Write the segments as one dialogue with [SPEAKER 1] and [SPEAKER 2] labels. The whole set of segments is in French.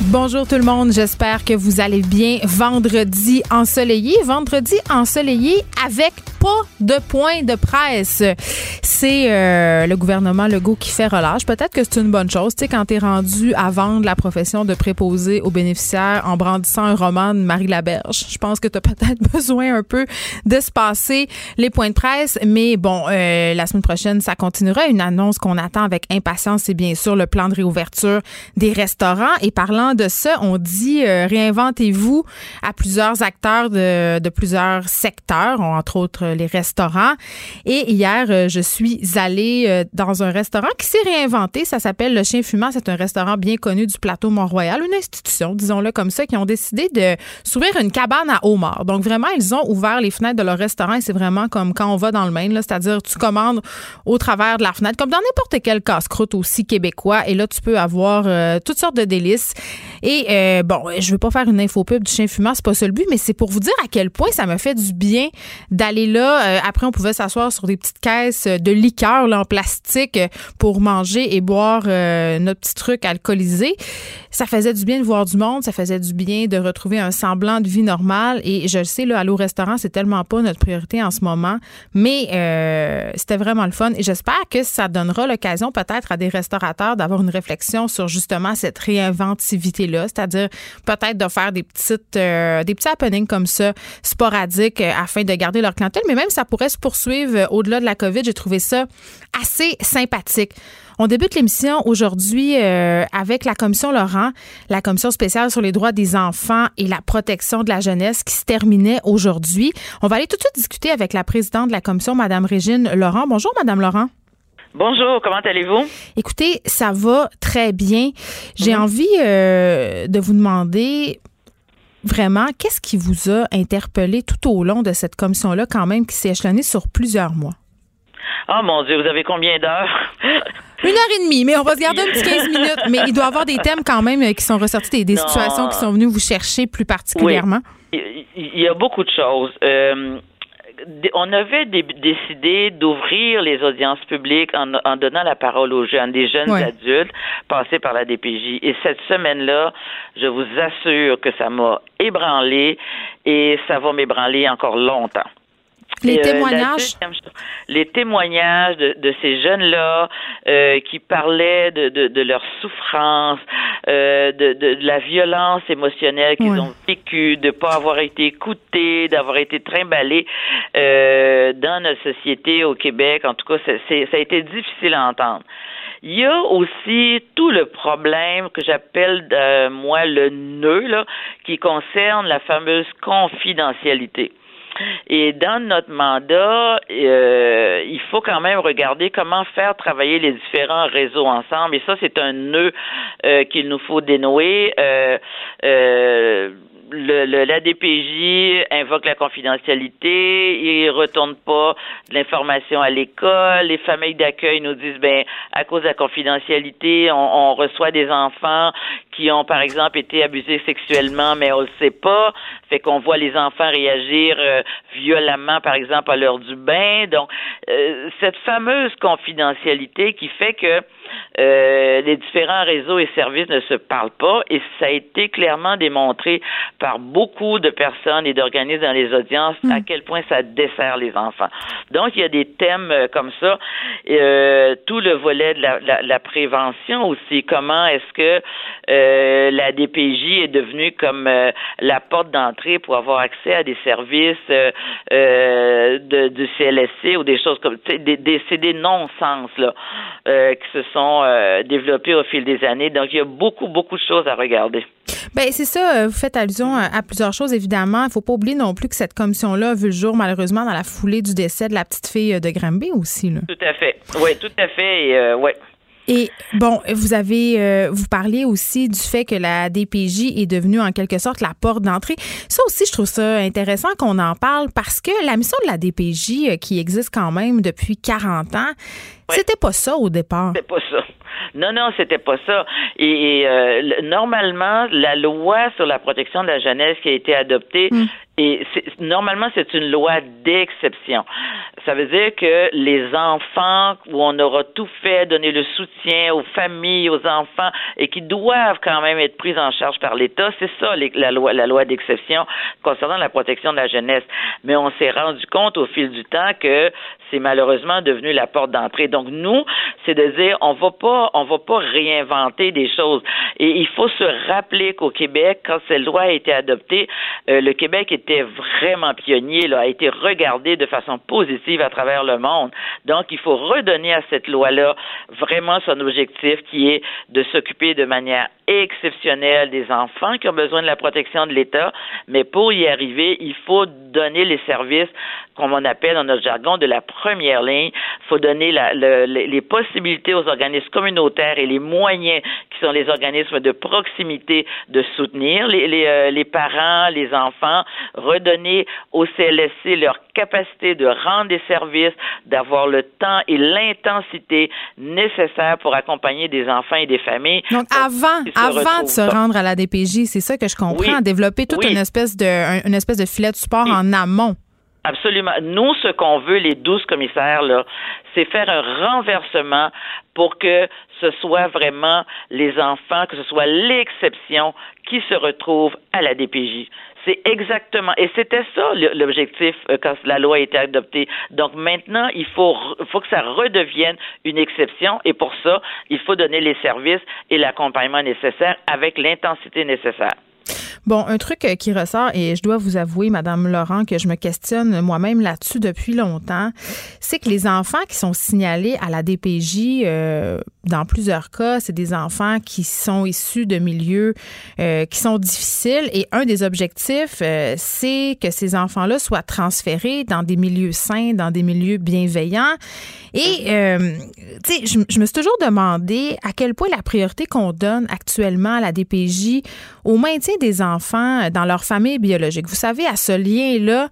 [SPEAKER 1] Bonjour tout le monde, j'espère que vous allez bien. Vendredi ensoleillé, vendredi ensoleillé avec de point de presse. C'est euh, le gouvernement Legault qui fait relâche. Peut-être que c'est une bonne chose, tu sais, quand t'es rendu à vendre la profession de préposé aux bénéficiaires en brandissant un roman de Marie Laberge. Je pense que t'as peut-être besoin un peu de se passer les points de presse, mais bon, euh, la semaine prochaine, ça continuera. Une annonce qu'on attend avec impatience, c'est bien sûr le plan de réouverture des restaurants. Et parlant de ça, on dit euh, réinventez-vous à plusieurs acteurs de, de plusieurs secteurs, entre autres les restaurants. Et hier, euh, je suis allée euh, dans un restaurant qui s'est réinventé. Ça s'appelle Le Chien Fumant. C'est un restaurant bien connu du plateau Mont-Royal, une institution, disons-le comme ça, qui ont décidé de s'ouvrir une cabane à homard. Donc vraiment, ils ont ouvert les fenêtres de leur restaurant et c'est vraiment comme quand on va dans le Maine, c'est-à-dire tu commandes au travers de la fenêtre, comme dans n'importe quel casse-croûte aussi québécois. Et là, tu peux avoir euh, toutes sortes de délices. Et bon, je veux pas faire une info pub du chien fumant, c'est pas ça but, mais c'est pour vous dire à quel point ça me fait du bien d'aller là euh, après, on pouvait s'asseoir sur des petites caisses de liqueur là, en plastique pour manger et boire euh, notre petit truc alcoolisé. Ça faisait du bien de voir du monde, ça faisait du bien de retrouver un semblant de vie normale. Et je le sais, là, aller au restaurant, c'est tellement pas notre priorité en ce moment, mais euh, c'était vraiment le fun. Et j'espère que ça donnera l'occasion peut-être à des restaurateurs d'avoir une réflexion sur justement cette réinventivité-là, c'est-à-dire peut-être de faire des petites, des petits happenings comme ça, sporadiques, afin de garder leur clientèle, même ça pourrait se poursuivre euh, au-delà de la COVID. J'ai trouvé ça assez sympathique. On débute l'émission aujourd'hui euh, avec la commission Laurent, la commission spéciale sur les droits des enfants et la protection de la jeunesse qui se terminait aujourd'hui. On va aller tout de suite discuter avec la présidente de la commission, Madame Régine Laurent. Bonjour, Madame Laurent.
[SPEAKER 2] Bonjour, comment allez-vous?
[SPEAKER 1] Écoutez, ça va très bien. J'ai envie euh, de vous demander vraiment, qu'est-ce qui vous a interpellé tout au long de cette commission-là, quand même, qui s'est échelonnée sur plusieurs mois?
[SPEAKER 2] Oh mon Dieu, vous avez combien d'heures?
[SPEAKER 1] Une heure et demie, mais on va se garder un petit 15 minutes. Mais il doit y avoir des thèmes quand même qui sont ressortis, des, situations qui sont venues vous chercher plus particulièrement.
[SPEAKER 2] Il y a beaucoup de choses. Euh, on avait décidé d'ouvrir les audiences publiques en, donnant la parole aux jeunes, des jeunes adultes passés par la DPJ. Et cette semaine-là, je vous assure que ça m'a ébranlé et ça va m'ébranler encore longtemps.
[SPEAKER 1] Les euh, témoignages?
[SPEAKER 2] les témoignages de, ces jeunes-là euh, qui parlaient de, de, leur souffrance, euh, de, de, la violence émotionnelle qu'ils ont vécue, de pas avoir été écoutés, d'avoir été trimballés dans notre société au Québec. En tout cas, c'est, ça a été difficile à entendre. Il y a aussi tout le problème que j'appelle moi le nœud là, qui concerne la fameuse confidentialité. Et dans notre mandat, euh, il faut quand même regarder comment faire travailler les différents réseaux ensemble. Et ça, c'est un nœud euh, qu'il nous faut dénouer. Euh, le, le, la DPJ invoque la confidentialité, il retourne pas l'information à l'école, les familles d'accueil nous disent ben à cause de la confidentialité, on, on, reçoit des enfants qui ont par exemple été abusés sexuellement mais on le sait pas, fait qu'on voit les enfants réagir euh, violemment par exemple à l'heure du bain. Donc euh, cette fameuse confidentialité qui fait que euh, les différents réseaux et services ne se parlent pas et ça a été clairement démontré par beaucoup de personnes et d'organismes dans les audiences à hmm. quel point ça dessert les enfants. Donc, il y a des thèmes euh, comme ça. Euh, tout le volet de la, la, la prévention aussi. Comment est-ce que euh, la DPJ est devenue comme euh, la porte d'entrée pour avoir accès à des services de, du CLSC ou des choses comme des, des, c'est des non-sens là qui se sont développés au fil des années. Donc, il y a beaucoup, beaucoup de choses à regarder.
[SPEAKER 1] Ben c'est ça. Vous faites allusion à plusieurs choses, évidemment. Il faut pas oublier non plus que cette commission-là a vu le jour, malheureusement, dans la foulée du décès de la petite fille de Granby aussi. Là.
[SPEAKER 2] Tout à fait. Oui, tout à fait. Et, euh, ouais.
[SPEAKER 1] Et bon, vous avez, euh, vous parlez aussi du fait que la DPJ est devenue en quelque sorte la porte d'entrée. Ça aussi, je trouve ça intéressant qu'on en parle parce que la mission de la DPJ, euh, qui existe quand même depuis 40 ans, c'était pas ça au départ.
[SPEAKER 2] C'était pas ça. Non, non, c'était pas ça. Et, euh, normalement, la loi sur la protection de la jeunesse qui a été adoptée, hmm. Et normalement, c'est une loi d'exception. Ça veut dire que les enfants où on aura tout fait, donner le soutien aux familles, aux enfants, et qui doivent quand même être pris en charge par l'État, c'est ça la loi, la loi d'exception concernant la protection de la jeunesse. Mais on s'est rendu compte au fil du temps que c'est malheureusement devenu la porte d'entrée. Donc nous, c'est de dire on va pas, on va pas réinventer des choses. Et il faut se rappeler qu'au Québec, quand cette loi a été adoptée, euh, le Québec était vraiment pionnier, là, a été regardé de façon positive à travers le monde. Donc il faut redonner à cette loi-là vraiment son objectif qui est de s'occuper de manière exceptionnelle des enfants qui ont besoin de la protection de l'État, mais pour y arriver, il faut donner les services, comme on appelle dans notre jargon, de la première ligne. Il faut donner les possibilités aux organismes communautaires et les moyens qui sont les organismes de proximité de soutenir les, les, euh, les parents, les enfants, redonner au CLSC leur capacité de rendre des services, d'avoir le temps et l'intensité nécessaires pour accompagner des enfants et des familles.
[SPEAKER 1] Donc, avant, avant de se rendre à la DPJ, c'est ça que je comprends, développer toute une espèce de une espèce de filet de support en amont.
[SPEAKER 2] Absolument. Nous, ce qu'on veut, les douze commissaires, là, c'est faire un renversement pour que ce soit vraiment les enfants, que ce soit l'exception qui se retrouve à la DPJ. C'est exactement, et c'était ça l'objectif euh, quand la loi a été adoptée. Donc maintenant, il faut, faut que ça redevienne une exception, et pour ça, il faut donner les services et l'accompagnement nécessaire avec l'intensité nécessaire.
[SPEAKER 1] Bon, un truc euh, qui ressort, et je dois vous avouer, Madame Laurent, que je me questionne moi-même là-dessus depuis longtemps, c'est que les enfants qui sont signalés à la DPJ, euh, dans plusieurs cas, c'est des enfants qui sont issus de milieux euh, qui sont difficiles. Et un des objectifs, c'est que ces enfants-là soient transférés dans des milieux sains, dans des milieux bienveillants. Et, tu sais, je, je me suis toujours demandé à quel point la priorité qu'on donne actuellement à la DPJ au maintien des enfants enfants dans leur famille biologique. Vous savez, à ce lien-là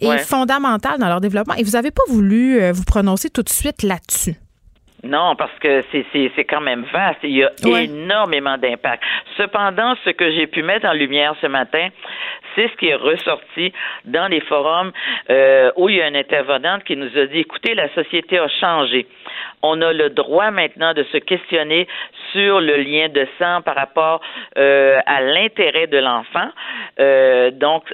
[SPEAKER 1] est fondamental dans leur développement. Et vous n'avez pas voulu euh, vous prononcer tout de suite là-dessus.
[SPEAKER 2] Non, parce que c'est quand même vaste. Il y a énormément d'impact. Cependant, ce que j'ai pu mettre en lumière ce matin, c'est ce qui est ressorti dans les forums euh, où il y a une intervenante qui nous a dit, écoutez, la société a changé. On a le droit maintenant de se questionner sur le lien de sang par rapport euh, à l'intérêt de l'enfant. Euh, donc,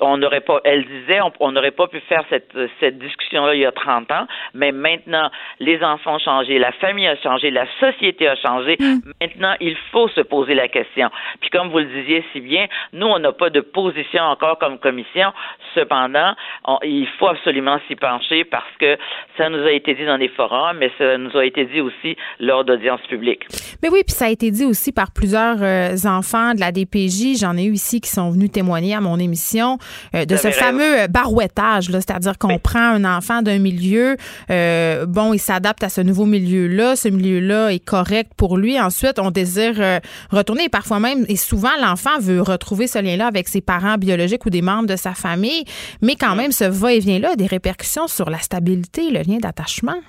[SPEAKER 2] on n'aurait pas, elle disait, on n'aurait pas pu faire cette, cette discussion-là il y a 30 ans, mais maintenant, les enfants ont changé, la famille a changé, la société a changé. Mm. Maintenant, il faut se poser la question. Puis comme vous le disiez si bien, nous, on n'a pas de position encore comme commission. Cependant, il faut absolument s'y pencher parce que ça nous a été dit dans les forums, mais ça nous a été dit aussi lors d'audiences publiques.
[SPEAKER 1] Mais oui, puis ça a été dit aussi par plusieurs euh, enfants de la DPJ. J'en ai eu ici qui sont venus témoigner à mon émission euh, de ce fameux euh, barouettage, c'est-à-dire qu'on prend un enfant d'un milieu, bon, il s'adapte à ce nouveau milieu-là, ce milieu-là est correct pour lui. Ensuite, on désire retourner et parfois même, et souvent, l'enfant veut retrouver ce lien-là avec ses parents biologiques ou des membres de sa famille, mais quand même, ce va-et-vient-là a des répercussions sur la stabilité, le lien d'attachement.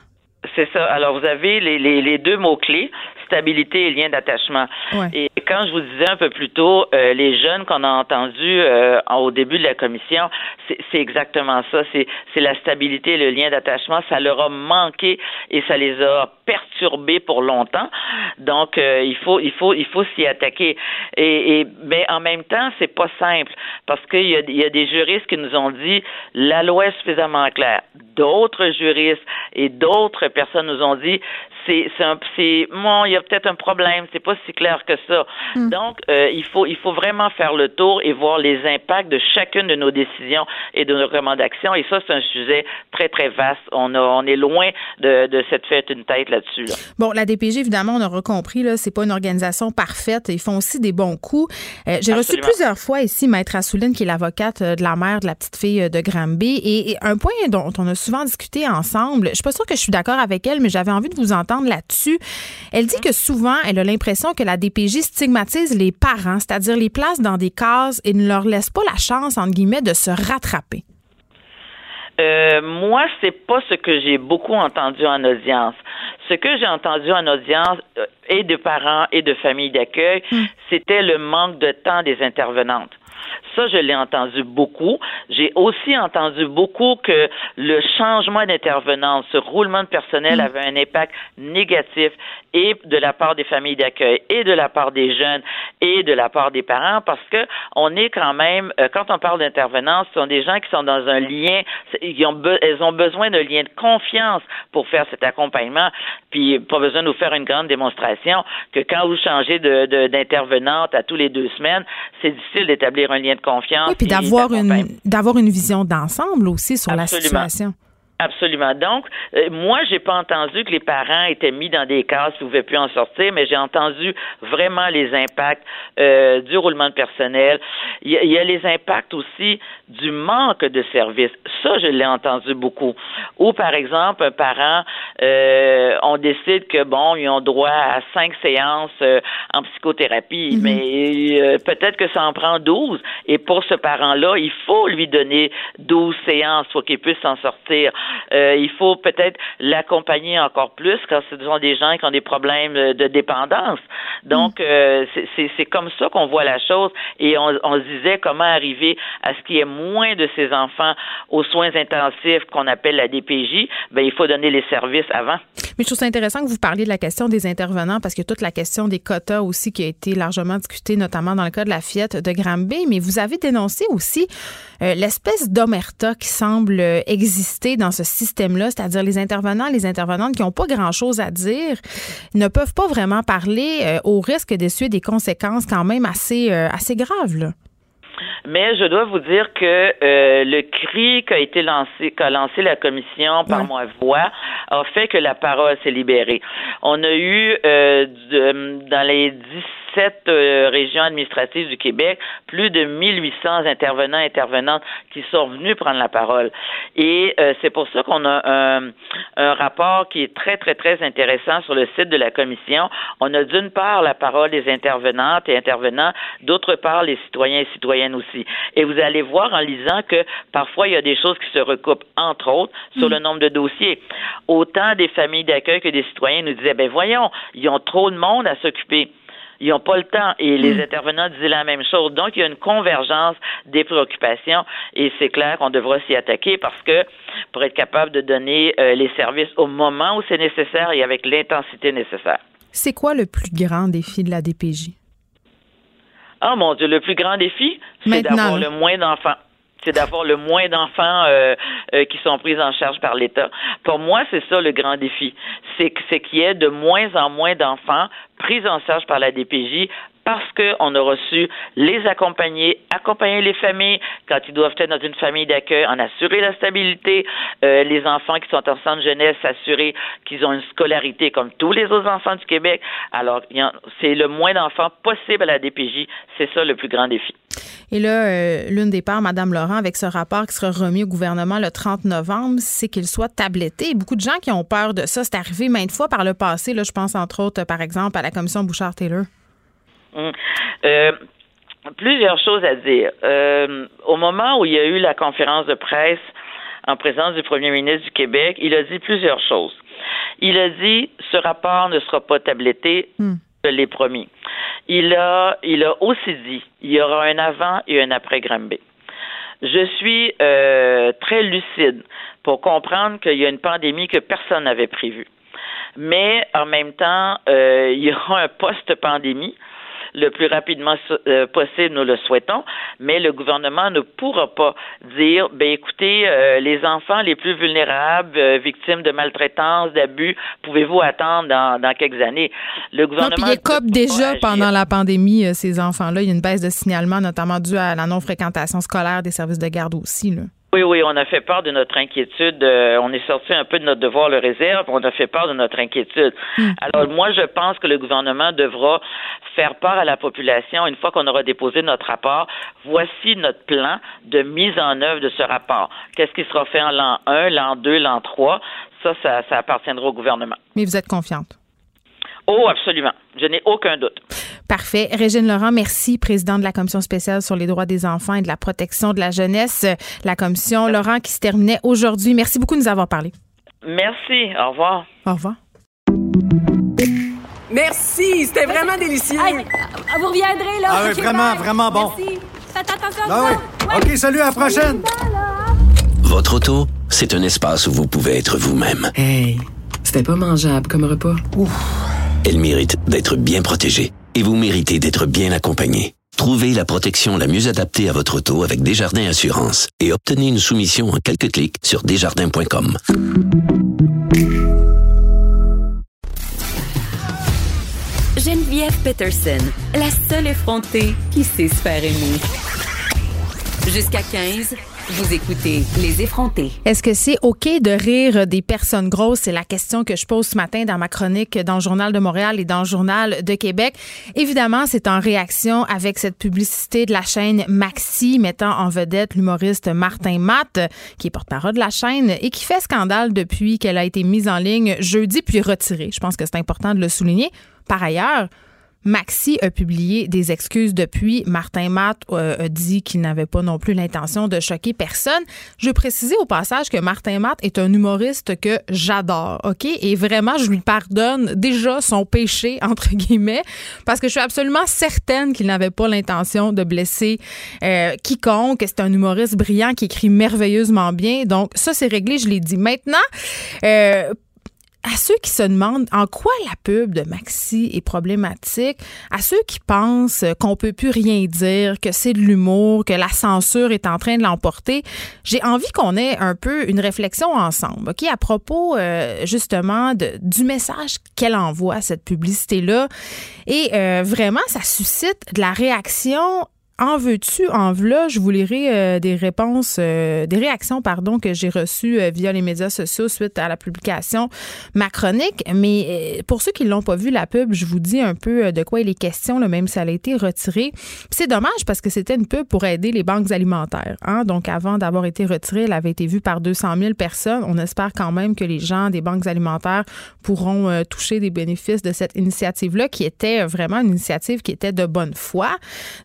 [SPEAKER 2] C'est ça. Alors, vous avez les, les, les deux mots-clés, stabilité et lien d'attachement. Et quand je vous disais un peu plus tôt, euh, les jeunes qu'on a entendus euh, au début de la commission, c'est exactement ça. C'est la stabilité et le lien d'attachement. Ça leur a manqué et ça les a perturbés pour longtemps. Donc, euh, il faut, il faut, il faut s'y attaquer. Et, et, mais en même temps, c'est pas simple parce qu'il y a, y a des juristes qui nous ont dit la loi est suffisamment claire. D'autres juristes et d'autres personnes nous ont dit c'est c'est bon, il y a peut-être un problème, c'est pas si clair que ça. Hmm. Donc euh, il faut il faut vraiment faire le tour et voir les impacts de chacune de nos décisions et de nos recommandations et ça c'est un sujet très très vaste. On a, on est loin de, de cette fête une tête là-dessus.
[SPEAKER 1] Bon, la DPG évidemment, on aura compris là, c'est pas une organisation parfaite, ils font aussi des bons coups. Euh, j'ai reçu plusieurs fois ici maître Assouline qui est l'avocate euh, de la mère de la petite fille de Granby et, et un point dont on a souvent discuté ensemble, je suis pas sûre que je suis d'accord avec elle, mais j'avais envie de vous entendre là-dessus. Elle dit que souvent, elle a l'impression que la DPJ stigmatise les parents, c'est-à-dire les place dans des cases et ne leur laisse pas la chance, entre guillemets, de se rattraper.
[SPEAKER 2] Euh, moi, c'est pas ce que j'ai beaucoup entendu en audience. Ce que j'ai entendu en audience, euh, et de parents et de familles d'accueil, hmm. c'était le manque de temps des intervenantes. Ça, je l'ai entendu beaucoup. J'ai aussi entendu beaucoup que le changement d'intervenance, ce roulement de personnel mm. avait un impact négatif et de la part des familles d'accueil et de la part des jeunes et de la part des parents parce que on est quand même, euh, quand on parle d'intervenance, ce sont des gens qui sont dans un lien, ils ont elles ont besoin d'un lien de confiance pour faire cet accompagnement, puis pas besoin de nous faire une grande démonstration que quand vous changez d'intervenante à tous les deux semaines, c'est difficile d'établir un lien de confiance.
[SPEAKER 1] Oui, puis d'avoir une, d'avoir une vision d'ensemble aussi sur la situation.
[SPEAKER 2] Absolument. Donc, euh, moi, j'ai pas entendu que les parents étaient mis dans des cases pouvaient plus en sortir, mais j'ai entendu vraiment les impacts euh, du roulement de personnel. Il y, a, les impacts aussi du manque de services. Ça, je l'ai entendu beaucoup. Ou, par exemple, un parent, euh, on décide que, bon, ils ont droit à cinq séances euh, en psychothérapie, mhm. mais peut-être que ça en prend douze. Et pour ce parent-là, il faut lui donner douze séances pour qu'il puisse s'en sortir. Euh, il faut peut-être l'accompagner encore plus quand ce sont des gens qui ont des problèmes de dépendance. Donc, mm. euh, c'est comme ça qu'on voit la chose et on, on, se disait comment arriver à ce qu'il y ait moins de ces enfants aux soins intensifs qu'on appelle la DPJ. Ben, il faut donner les services avant.
[SPEAKER 1] Mais je trouve ça intéressant que vous parliez de la question des intervenants parce que toute la question des quotas aussi qui a été largement discutée, notamment dans le cas de la Fiat de Granby. Mais vous avez dénoncé aussi euh, l'espèce d'omerta qui semble exister dans ce système-là, c'est-à-dire les intervenants, les intervenantes qui n'ont pas grand-chose à dire, ne peuvent pas vraiment parler euh, au risque d'essuyer des conséquences quand même assez, euh, assez graves. Là.
[SPEAKER 2] Mais je dois vous dire que euh, le cri qu'a été lancé, qu'a lancé la commission par moi voix a fait que la parole s'est libérée. On a eu euh, dans les 17 euh, régions administratives du Québec plus de 1800 intervenants et intervenantes qui sont venus prendre la parole. Et c'est pour ça qu'on a un, un rapport qui est très, très, très intéressant sur le site de la commission. On a d'une part la parole des intervenantes et intervenants, d'autre part les citoyens et citoyennes aussi. Et vous allez voir en lisant que parfois il y a des choses qui se recoupent, entre autres, sur le mm. nombre de dossiers. Autant des familles d'accueil que des citoyens nous disaient, ben voyons, ils ont trop de monde à s'occuper ils n'ont pas le temps. Et les mm. intervenants disaient la même chose. Donc, il y a une convergence des préoccupations et c'est clair qu'on devra s'y attaquer parce que pour être capable de donner euh, les services au moment où c'est nécessaire et avec l'intensité nécessaire.
[SPEAKER 1] C'est quoi le plus grand défi de la DPJ?
[SPEAKER 2] Ah mon Dieu, le plus grand défi, c'est d'avoir le moins d'enfants c'est d'avoir le moins d'enfants euh, euh, qui sont pris en charge par l'État. Pour moi, c'est ça le grand défi. C'est qu'il y ait de moins en moins d'enfants pris en charge par la DPJ parce qu'on a reçu les accompagner, accompagner les familles quand ils doivent être dans une famille d'accueil, en assurer la stabilité, euh, les enfants qui sont en centre jeunesse, s'assurer qu'ils ont une scolarité comme tous les autres enfants du Québec. Alors, c'est le moins d'enfants possible à la DPJ. C'est ça le plus grand défi.
[SPEAKER 1] Et là, euh, l'une des parts, Mme Laurent, avec ce rapport qui sera remis au gouvernement le 30 novembre, c'est qu'il soit tabletté. Beaucoup de gens qui ont peur de ça, c'est arrivé maintes fois par le passé. Là, je pense entre autres, par exemple, à la commission Bouchard-Taylor.
[SPEAKER 2] Hum. Euh, plusieurs choses à dire. Euh, au moment où il y a eu la conférence de presse en présence du premier ministre du Québec, il a dit plusieurs choses. Il a dit ce rapport ne sera pas tabletté, hum. je l'ai promis. Il a, il a aussi dit il y aura un avant et un après Granby. Je suis euh, très lucide pour comprendre qu'il y a une pandémie que personne n'avait prévue. Mais en même temps, il y aura un post-pandémie le plus rapidement euh, possible, nous le souhaitons, mais le gouvernement ne pourra pas dire, ben écoutez, euh, les enfants les plus vulnérables, euh, victimes de maltraitance, d'abus, pouvez-vous attendre dans, dans, quelques années?
[SPEAKER 1] Le gouvernement... Non, puis déjà pendant la pandémie, ces enfants-là. Il y a une baisse de signalement, notamment due à la non-fréquentation scolaire des services de garde aussi. Là.
[SPEAKER 2] Oui, oui, on a fait part de notre inquiétude. Euh, on est sorti un peu de notre devoir le réserve. On a fait part de notre inquiétude. Hmm. Alors, moi, je pense que le gouvernement devra faire part à la population, une fois qu'on aura déposé notre rapport, voici notre plan de mise en œuvre de ce rapport. Qu'est-ce qui sera fait en l'an 1, l'an 2, l'an 3? Ça, ça, ça appartiendra au gouvernement.
[SPEAKER 1] Mais vous êtes confiante?
[SPEAKER 2] Oh, absolument. Je n'ai aucun doute.
[SPEAKER 1] Parfait. Régine Laurent, merci, présidente de la Commission spéciale sur les droits des enfants et de la protection de la jeunesse. La commission Laurent qui se terminait aujourd'hui. Merci beaucoup de nous avoir parlé.
[SPEAKER 2] Merci. Au revoir.
[SPEAKER 1] Au revoir.
[SPEAKER 3] Merci, c'était vraiment délicieux.
[SPEAKER 4] vous reviendrez, là.
[SPEAKER 5] Ah oui, vraiment, vraiment bon.
[SPEAKER 4] Merci. Faites attention
[SPEAKER 5] Ah oui. OK, salut, à la prochaine.
[SPEAKER 6] Votre auto, c'est un espace où vous pouvez être vous-même.
[SPEAKER 3] Hey, c'était pas mangeable comme repas.
[SPEAKER 6] Elle mérite d'être bien protégée et vous méritez d'être bien accompagné. Trouvez la protection la mieux adaptée à votre auto avec Desjardins Assurance et obtenez une soumission en quelques clics sur desjardins.com.
[SPEAKER 7] Geneviève Peterson, la seule effrontée qui sait se faire aimer. Jusqu'à 15, vous écoutez Les effrontés.
[SPEAKER 1] Est-ce que c'est OK de rire des personnes grosses? C'est la question que je pose ce matin dans ma chronique dans Journal de Montréal et dans Journal de Québec. Évidemment, c'est en réaction avec cette publicité de la chaîne Maxi mettant en vedette l'humoriste Martin Matt, qui est porte-parole de la chaîne et qui fait scandale depuis qu'elle a été mise en ligne jeudi puis retirée. Je pense que c'est important de le souligner. Par ailleurs, Maxi a publié des excuses depuis. Martin Matt euh, a dit qu'il n'avait pas non plus l'intention de choquer personne. Je veux préciser au passage que Martin Matt est un humoriste que j'adore, OK? Et vraiment, je lui pardonne déjà son péché, entre guillemets, parce que je suis absolument certaine qu'il n'avait pas l'intention de blesser euh, quiconque. C'est un humoriste brillant qui écrit merveilleusement bien. Donc, ça, c'est réglé, je l'ai dit. Maintenant, euh, à ceux qui se demandent en quoi la pub de Maxi est problématique, à ceux qui pensent qu'on peut plus rien dire, que c'est de l'humour, que la censure est en train de l'emporter, j'ai envie qu'on ait un peu une réflexion ensemble, ok, à propos euh, justement du message qu'elle envoie cette publicité là, et euh, vraiment ça suscite de la réaction en veux-tu, en v'là, je vous lirai euh, des réponses, euh, des réactions, pardon, que j'ai reçues euh, via les médias sociaux suite à la publication ma chronique. Mais pour ceux qui l'ont pas vu, la pub, je vous dis un peu de quoi il est question, là, même si elle a été retirée. C'est dommage parce que c'était une pub pour aider les banques alimentaires. Hein? Donc, avant d'avoir été retirée, elle avait été vue par 200 000 personnes. On espère quand même que les gens des banques alimentaires pourront toucher des bénéfices de cette initiative-là, qui était vraiment une initiative qui était de bonne foi.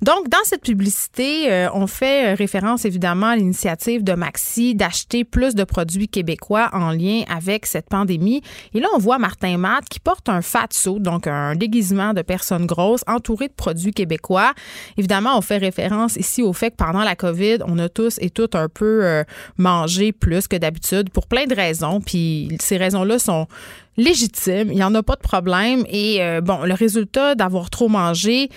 [SPEAKER 1] Donc, dans cette publicité, euh, on fait référence évidemment à l'initiative de Maxi d'acheter plus de produits québécois en lien avec cette pandémie. Et là, on voit Martin Matt qui porte un fat suit, donc un déguisement de personnes grosses entouré de produits québécois. Évidemment, on fait référence ici au fait que pendant la COVID, on a tous et toutes un peu euh, mangé plus que d'habitude pour plein de raisons. Puis ces raisons-là sont légitimes. Il n'y en a pas de problème. Et euh, bon, le résultat d'avoir trop mangé,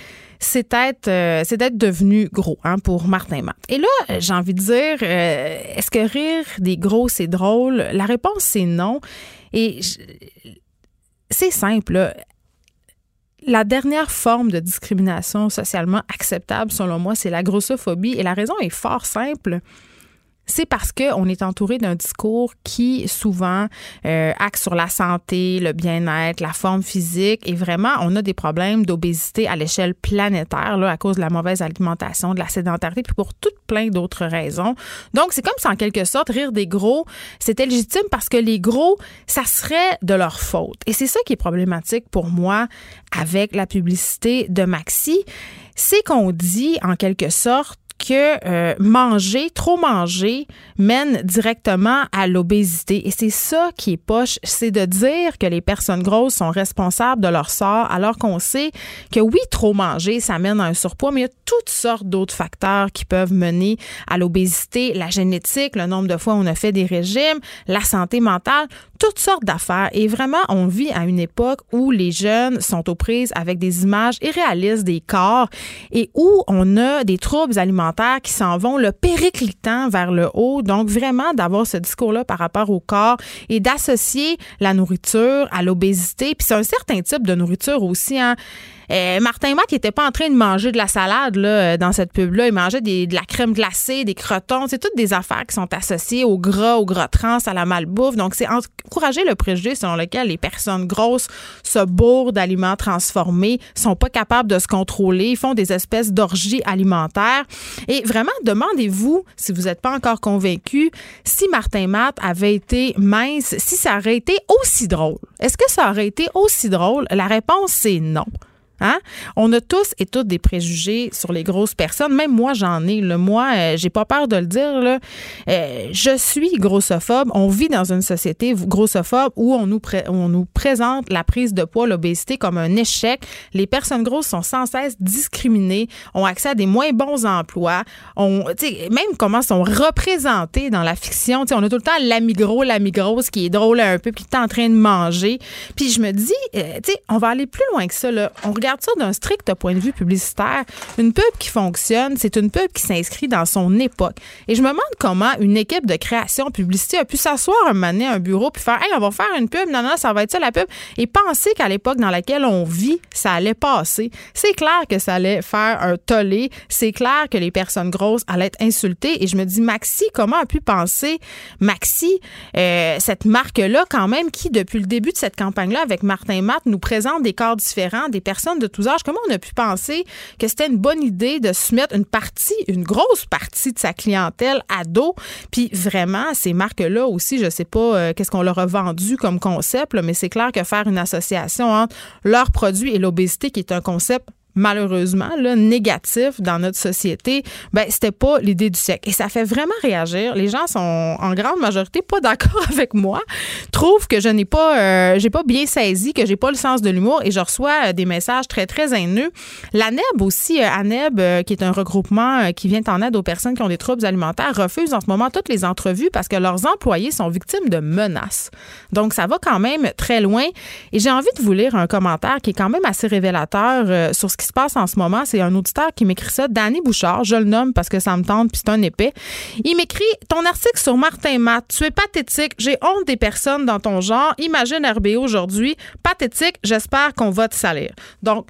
[SPEAKER 1] c'est être, euh, c'est être devenu gros hein, pour Martin Matt. Et là, j'ai envie de dire, euh, est-ce que rire des gros, c'est drôle? La réponse, c'est non. Et c'est simple. Là. La dernière forme de discrimination socialement acceptable, selon moi, c'est la grossophobie. Et la raison est fort simple c'est parce qu'on est entouré d'un discours qui souvent euh, axe sur la santé, le bien-être, la forme physique et vraiment on a des problèmes d'obésité à l'échelle planétaire là, à cause de la mauvaise alimentation, de la sédentarité puis pour toutes plein d'autres raisons. Donc c'est comme si en quelque sorte rire des gros, c'était légitime parce que les gros, ça serait de leur faute. Et c'est ça qui est problématique pour moi avec la publicité de Maxi, c'est qu'on dit en quelque sorte que euh, manger, trop manger, mène directement à l'obésité. Et c'est ça qui est poche, c'est de dire que les personnes grosses sont responsables de leur sort, alors qu'on sait que oui, trop manger, ça mène à un surpoids, mais il y a toutes sortes d'autres facteurs qui peuvent mener à l'obésité, la génétique, le nombre de fois où on a fait des régimes, la santé mentale, toutes sortes d'affaires. Et vraiment, on vit à une époque où les jeunes sont aux prises avec des images irréalistes des corps et où on a des troubles alimentaires qui s'en vont le périclitant vers le haut. Donc, vraiment d'avoir ce discours-là par rapport au corps et d'associer la nourriture à l'obésité. Puis c'est un certain type de nourriture aussi. Hein. Euh, Martin Matt, il était pas en train de manger de la salade là, dans cette pub-là. Il mangeait de la crème glacée, des crotons. C'est toutes des affaires qui sont associées au gras, au gras trans, à la malbouffe. Donc, c'est encourager le préjugé selon lequel les personnes grosses se bourrent d'aliments transformés, sont pas capables de se contrôler, font des espèces d'orgies alimentaires. Et vraiment, demandez-vous, si vous n'êtes pas encore convaincu, si Martin Matt avait été mince, si ça aurait été aussi drôle. Est-ce que ça aurait été aussi drôle? La réponse, c'est non. Hein? On a tous et toutes des préjugés sur les grosses personnes. Même moi, j'en ai. Le Moi, euh, j'ai pas peur de le dire. Là. Euh, je suis grossophobe. On vit dans une société grossophobe où on nous, présente la prise de poids, l'obésité comme un échec. Les personnes grosses sont sans cesse discriminées, ont accès à des moins bons emplois. Même comment sont représentées dans la fiction. on a tout le temps l'ami gros, l'ami grosse qui est drôle un peu, qui est en train de manger. Puis je me dis, euh, on va aller plus loin que ça. Là. On regarde ça d'un strict point de vue publicitaire. Une pub qui fonctionne, c'est une pub qui s'inscrit dans son époque. Et je me demande comment une équipe de création publicité a pu s'asseoir un moment donné un bureau puis faire Hey, on va faire une pub, non, non, ça va être ça la pub. Et penser qu'à l'époque dans laquelle on vit, ça allait passer. C'est clair que ça allait faire un tollé. C'est clair que les personnes grosses allaient être insultées. Et je me dis, Maxi, comment a pu penser Maxi, euh, cette marque-là, quand même, qui, depuis le début de cette campagne-là, avec Martin Matt, nous présente des corps différents, des personnes de tous âges. Comment on a pu penser que c'était une bonne idée de soumettre une partie, une grosse partie de sa clientèle à dos? Puis vraiment, ces marques-là aussi, je sais pas euh, qu'est-ce qu'on leur a vendu comme concept, mais c'est clair que faire une association entre leurs produits et l'obésité, qui est un concept malheureusement là, négatif dans notre société, ben c'était pas l'idée du siècle. Et ça fait vraiment réagir. Les gens sont en grande majorité pas d'accord avec moi, trouvent que je n'ai pas, euh, j'ai pas bien saisi, que j'ai pas le sens de l'humour, et je reçois euh, des messages très très haineux. La NEB aussi, euh, ANEB, qui est un regroupement qui vient en aide aux personnes qui ont des troubles alimentaires, refuse en ce moment toutes les entrevues parce que leurs employés sont victimes de menaces. Donc ça va quand même très loin. Et j'ai envie de vous lire un commentaire qui est quand même assez révélateur sur ce qui se passe en ce moment, c'est un auditeur qui m'écrit ça, Danny Bouchard, je le nomme parce que ça me tente, puis c'est un épais. Il m'écrit Ton article sur Martin Matt, tu es pathétique, j'ai honte des personnes dans ton genre, imagine RBO aujourd'hui, pathétique, j'espère qu'on va te salir. Donc,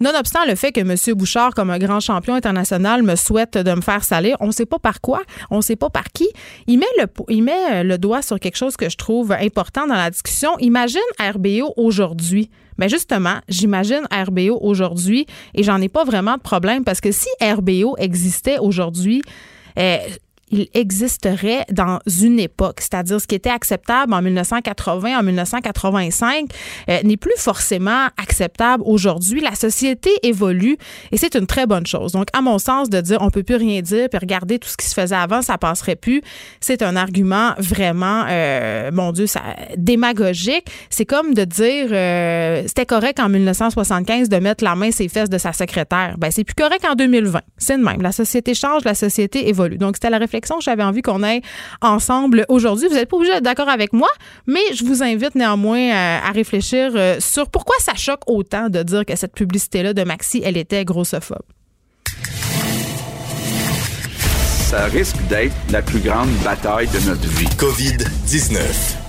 [SPEAKER 1] Nonobstant le fait que M. Bouchard, comme un grand champion international, me souhaite de me faire salir, on ne sait pas par quoi, on ne sait pas par qui. Il met, le, il met le doigt sur quelque chose que je trouve important dans la discussion. Imagine RBO aujourd'hui. Mais justement, j'imagine RBO aujourd'hui et j'en ai pas vraiment de problème parce que si RBO existait aujourd'hui, euh, il existerait dans une époque, c'est-à-dire ce qui était acceptable en 1980, en 1985 euh, n'est plus forcément acceptable aujourd'hui. La société évolue et c'est une très bonne chose. Donc, à mon sens, de dire on peut plus rien dire puis regarder tout ce qui se faisait avant, ça passerait plus, c'est un argument vraiment, euh, mon Dieu, ça démagogique. C'est comme de dire euh, c'était correct en 1975 de mettre la main ses fesses de sa secrétaire. Ben c'est plus correct en 2020. C'est le même. La société change, la société évolue. Donc, c'était la réflexion que j'avais envie qu'on ait ensemble aujourd'hui. Vous n'êtes pas obligé d'être d'accord avec moi, mais je vous invite néanmoins euh, à, réfléchir euh, sur pourquoi ça choque autant de dire que cette publicité-là de Maxi, elle était grossophobe.
[SPEAKER 8] Ça risque d'être la plus grande bataille de notre vie.
[SPEAKER 9] COVID-19.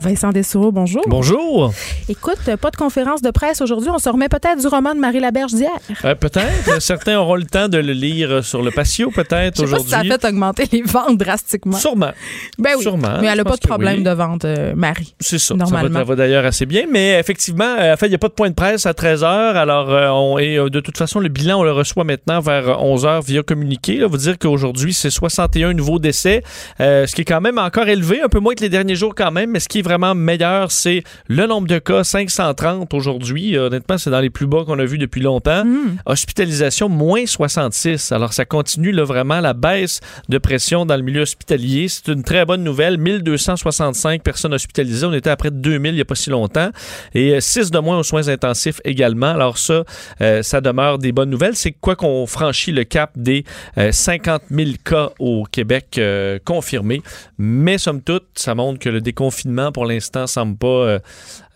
[SPEAKER 1] Vincent Dessoureau, bonjour.
[SPEAKER 10] Bonjour.
[SPEAKER 1] Écoute, pas de conférence de presse aujourd'hui. On se remet peut-être du roman de Marie Laberge d'hier.
[SPEAKER 10] Euh, peut-être. Certains auront le temps de le lire sur le patio, peut-être, aujourd'hui.
[SPEAKER 1] ça a fait augmenter les ventes drastiquement.
[SPEAKER 10] Sûrement.
[SPEAKER 1] Ben oui.
[SPEAKER 10] Sûrement.
[SPEAKER 1] Mais elle n'a pas de problème de vente, euh, Marie.
[SPEAKER 10] C'est ça. Normalement. Ça va, d'ailleurs assez bien. Mais effectivement, euh, en fait, il n'y a pas de point de presse à 13 h. Alors, on, de toute façon, le bilan, on le reçoit maintenant vers 11 h via communiqué. Là, vous dire qu'aujourd'hui, c'est 61 nouveaux décès, ce qui est quand même encore élevé, un peu moins que les derniers jours quand même, mais ce qui est vraiment meilleur, c'est le nombre de cas, 530 aujourd'hui. Honnêtement, c'est dans les plus bas qu'on a vu depuis longtemps. Hmm. Hospitalisation, moins 66. Alors, ça continue là, vraiment la baisse de pression dans le milieu hospitalier. C'est une très bonne nouvelle. 1265 personnes hospitalisées. On était à près de 2000 il n'y a pas si longtemps. Et 6 euh, de moins aux soins intensifs également. Alors ça, euh, ça demeure des bonnes nouvelles. C'est quoi qu'on franchit le cap des 50 euh, 000 cas au Québec confirmés. Mais somme toute, ça montre que le déconfinement pour l'instant semble pas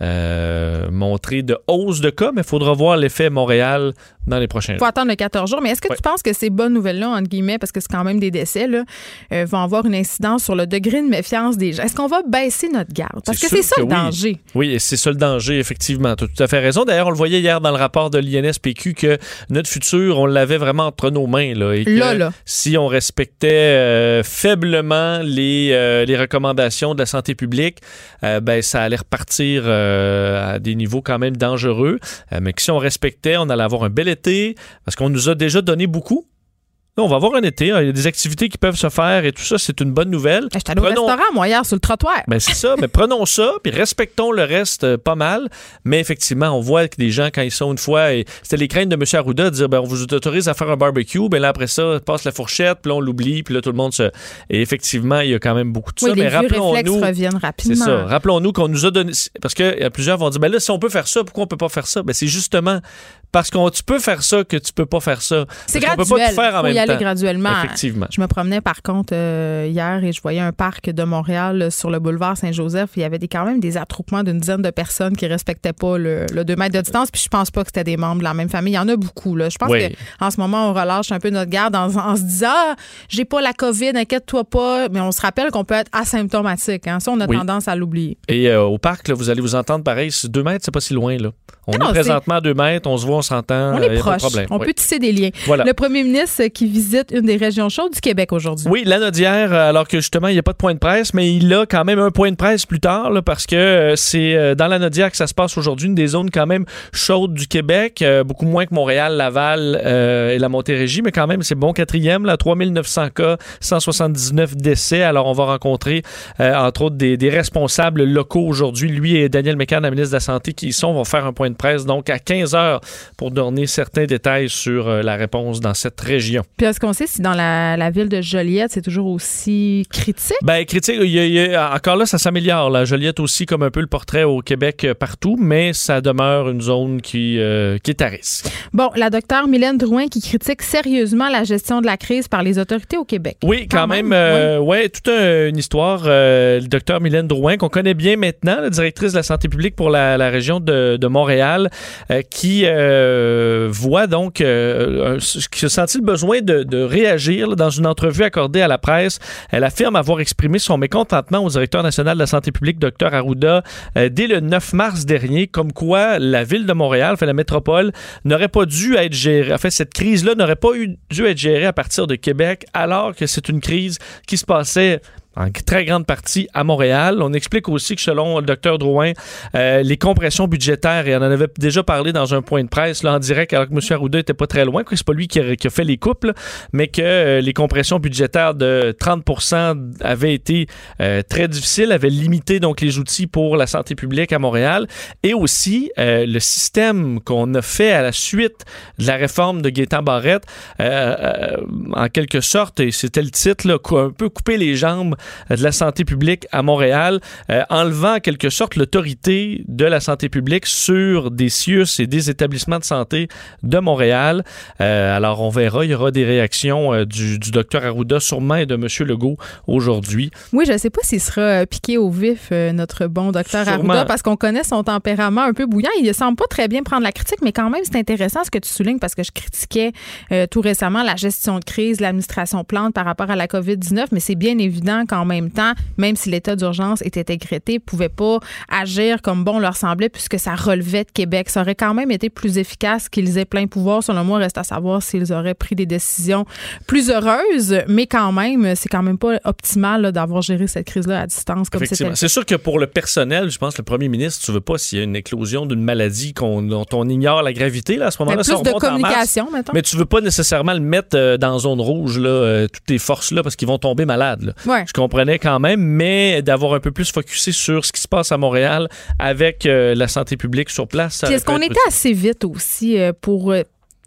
[SPEAKER 10] euh, montrer de hausse de cas, mais il faudra voir l'effet Montréal dans les prochains
[SPEAKER 1] faut
[SPEAKER 10] jours.
[SPEAKER 1] attendre le 14 jours. Mais est-ce que
[SPEAKER 10] Ouais.
[SPEAKER 1] tu penses que ces bonnes nouvelles-là, entre guillemets, parce que c'est quand même des décès, là, euh, vont avoir une incidence sur le degré de méfiance des gens? Est-ce qu'on va baisser notre garde? Parce que
[SPEAKER 10] C'est
[SPEAKER 1] ça le
[SPEAKER 10] oui.
[SPEAKER 1] danger.
[SPEAKER 10] Oui, c'est ça le danger, effectivement. Tu as tout à fait raison. D'ailleurs, on le voyait hier dans le rapport de l'INSPQ que notre futur, on l'avait vraiment entre nos mains. Là, et que
[SPEAKER 1] Là, là.
[SPEAKER 10] Si on respectait euh, faiblement les, euh, les recommandations de la santé publique, ben, ça allait repartir à des niveaux quand même dangereux. Euh, mais que si on respectait, on allait avoir un bel été parce qu'on nous a déjà donné beaucoup. On va avoir un été. hein. Il y a des activités qui peuvent se faire et tout ça, c'est une bonne nouvelle.
[SPEAKER 1] J'étais allée au
[SPEAKER 10] Prenons-
[SPEAKER 1] restaurant, moi, hier, sur le trottoir.
[SPEAKER 10] ben c'est ça, mais prenons ça, puis respectons le reste euh, pas mal. Mais effectivement, on voit que des gens, quand ils sont une fois, et c'était les craintes de M. Arruda de dire, ben, on vous autorise à faire un barbecue, ben là, après ça, passe la fourchette, puis là, on l'oublie, puis là, tout le monde se... Et effectivement, il y a quand même beaucoup de ça.
[SPEAKER 1] oui, les
[SPEAKER 10] mais rappelons-nous...
[SPEAKER 1] reviennent
[SPEAKER 10] C'est
[SPEAKER 1] rapidement.
[SPEAKER 10] ça. Rappelons-nous qu'on nous a donné. Parce que y a plusieurs vont dire, ben là, si on peut faire ça, pourquoi on peut pas faire ça? Ben c'est justement parce qu'on tu peux faire ça que tu peux pas faire ça.
[SPEAKER 1] C'est graduel.
[SPEAKER 10] peut pas tout faire en même
[SPEAKER 1] aller graduellement.
[SPEAKER 10] Effectivement.
[SPEAKER 1] Je me promenais par contre euh, hier et je voyais un parc de Montréal euh, sur le boulevard Saint-Joseph. Il y avait des, quand même des attroupements d'une dizaine de personnes qui respectaient pas le, le 2 mètres de distance. Puis je pense pas que c'était des membres de la même famille. Il y en a beaucoup. Là. Je pense
[SPEAKER 10] Oui.
[SPEAKER 1] qu'en ce moment, on relâche un peu notre garde en, en se disant Ah, j'ai pas la COVID, inquiète-toi pas. Mais on se rappelle qu'on peut être asymptomatique. Hein. Ça, on a
[SPEAKER 10] Oui.
[SPEAKER 1] tendance à l'oublier.
[SPEAKER 10] Et euh, au parc, là, vous allez vous entendre pareil. C'est deux mètres, c'est pas si loin. Là. On
[SPEAKER 1] non,
[SPEAKER 10] est présentement à deux mètres, on se voit, on s'entend.
[SPEAKER 1] On est
[SPEAKER 10] pas de
[SPEAKER 1] proche.
[SPEAKER 10] problème.
[SPEAKER 1] On
[SPEAKER 10] Oui.
[SPEAKER 1] peut tisser des liens.
[SPEAKER 10] Voilà.
[SPEAKER 1] Le premier ministre qui visite une des régions chaudes du Québec aujourd'hui.
[SPEAKER 10] Oui, l'anodière, euh, alors que justement, il n'y a pas de point de presse, mais il a quand même un point de presse plus tard, parce que euh, c'est euh, dans l'anodière que ça se passe aujourd'hui, une des zones quand même chaudes du Québec, beaucoup moins que Montréal, Laval et la Montérégie, mais quand même, c'est bon quatrième, là, 3900 cas, 179 décès. Alors, on va rencontrer, entre autres, des, responsables locaux aujourd'hui. Lui et Daniel Mécan, la ministre de la Santé, qui y sont, vont faire un point de presse, donc à 15 heures, pour donner certains détails sur la réponse dans cette région.
[SPEAKER 1] Puis est-ce qu'on sait si dans la, la ville de Joliette, c'est toujours aussi critique?
[SPEAKER 10] Ben, critique, il y a- il y a- encore là, ça s'améliore. La Joliette aussi, comme un peu le portrait au Québec euh, partout, mais ça demeure une zone qui, euh, qui est à risque.
[SPEAKER 1] Bon, la docteure Mylène Drouin qui critique sérieusement la gestion de la crise par les autorités au Québec.
[SPEAKER 10] Oui, quand,
[SPEAKER 1] Quand
[SPEAKER 10] même,
[SPEAKER 1] même,
[SPEAKER 10] euh, ouais, toute un- une histoire. euh, le docteur Mylène Drouin, qu'on connaît bien maintenant, la directrice de la santé publique pour la, la région de, de Montréal, euh, qui voit donc, qui a senti le besoin de, de réagir dans une entrevue accordée à la presse. Elle affirme avoir exprimé son mécontentement au directeur national de la santé publique, docteur Arruda, euh, dès le 9 mars dernier, comme quoi la ville de Montréal, fait la métropole, n'aurait pas dû être gérée. En fait, cette crise-là n'aurait pas dû être gérée à partir de Québec, alors que c'est une crise qui se passait en très grande partie à Montréal. On explique aussi que selon le docteur Drouin, euh, les compressions budgétaires, et on en avait déjà parlé dans un point de presse là, en direct, alors que M. Arruda était pas très loin, c'est pas lui qui a, fait les coupes, là, mais que euh, les compressions budgétaires de 30% avaient été euh, très difficiles, avaient limité donc les outils pour la santé publique à Montréal, et aussi euh, le système qu'on a fait à la suite de la réforme de Gaétan Barrette, euh, en quelque sorte, et c'était le titre, là, un peu couper les jambes de la santé publique à Montréal, euh, enlevant en quelque sorte l'autorité de la santé publique sur des CIUS et des établissements de santé de Montréal. Euh, alors, on verra, il y aura des réactions euh, du, du docteur Arruda sûrement et de M. Legault aujourd'hui.
[SPEAKER 1] Oui, je ne sais pas s'il sera euh, piqué au vif, euh, notre bon docteur. Arruda, parce qu'on connaît son tempérament un peu bouillant. Il ne semble pas très bien prendre la critique, mais quand même, c'est intéressant ce que tu soulignes parce que je critiquais euh, tout récemment la gestion de crise, l'administration plante par rapport à la COVID-19, mais c'est bien évident qu'en même temps, même si l'état d'urgence était décrété, ne pouvait pas agir comme bon leur semblait puisque ça relevait de Québec. Ça aurait quand même été plus efficace qu'ils aient plein pouvoir. Selon moi, reste à savoir s'ils auraient pris des décisions plus heureuses, mais quand même, c'est quand même pas optimal d'avoir géré cette crise-là à distance comme c'était.
[SPEAKER 10] C'est sûr que pour le personnel, je pense que le premier ministre, tu veux pas s'il y a une éclosion d'une maladie qu'on, dont on ignore la gravité là, à ce
[SPEAKER 1] Mais
[SPEAKER 10] moment-là.
[SPEAKER 1] plus de
[SPEAKER 10] mars.
[SPEAKER 1] communication, mettons.
[SPEAKER 10] Mais tu veux pas nécessairement le mettre euh, dans zone rouge, là, euh, toutes tes forces-là, parce qu'ils vont tomber malades. là.
[SPEAKER 1] Ouais.
[SPEAKER 10] Je comprenais quand même, mais d'avoir un peu plus focusé sur ce qui se passe à Montréal avec euh, la santé publique sur place.
[SPEAKER 1] est-ce qu'on était assez vite aussi euh, pour.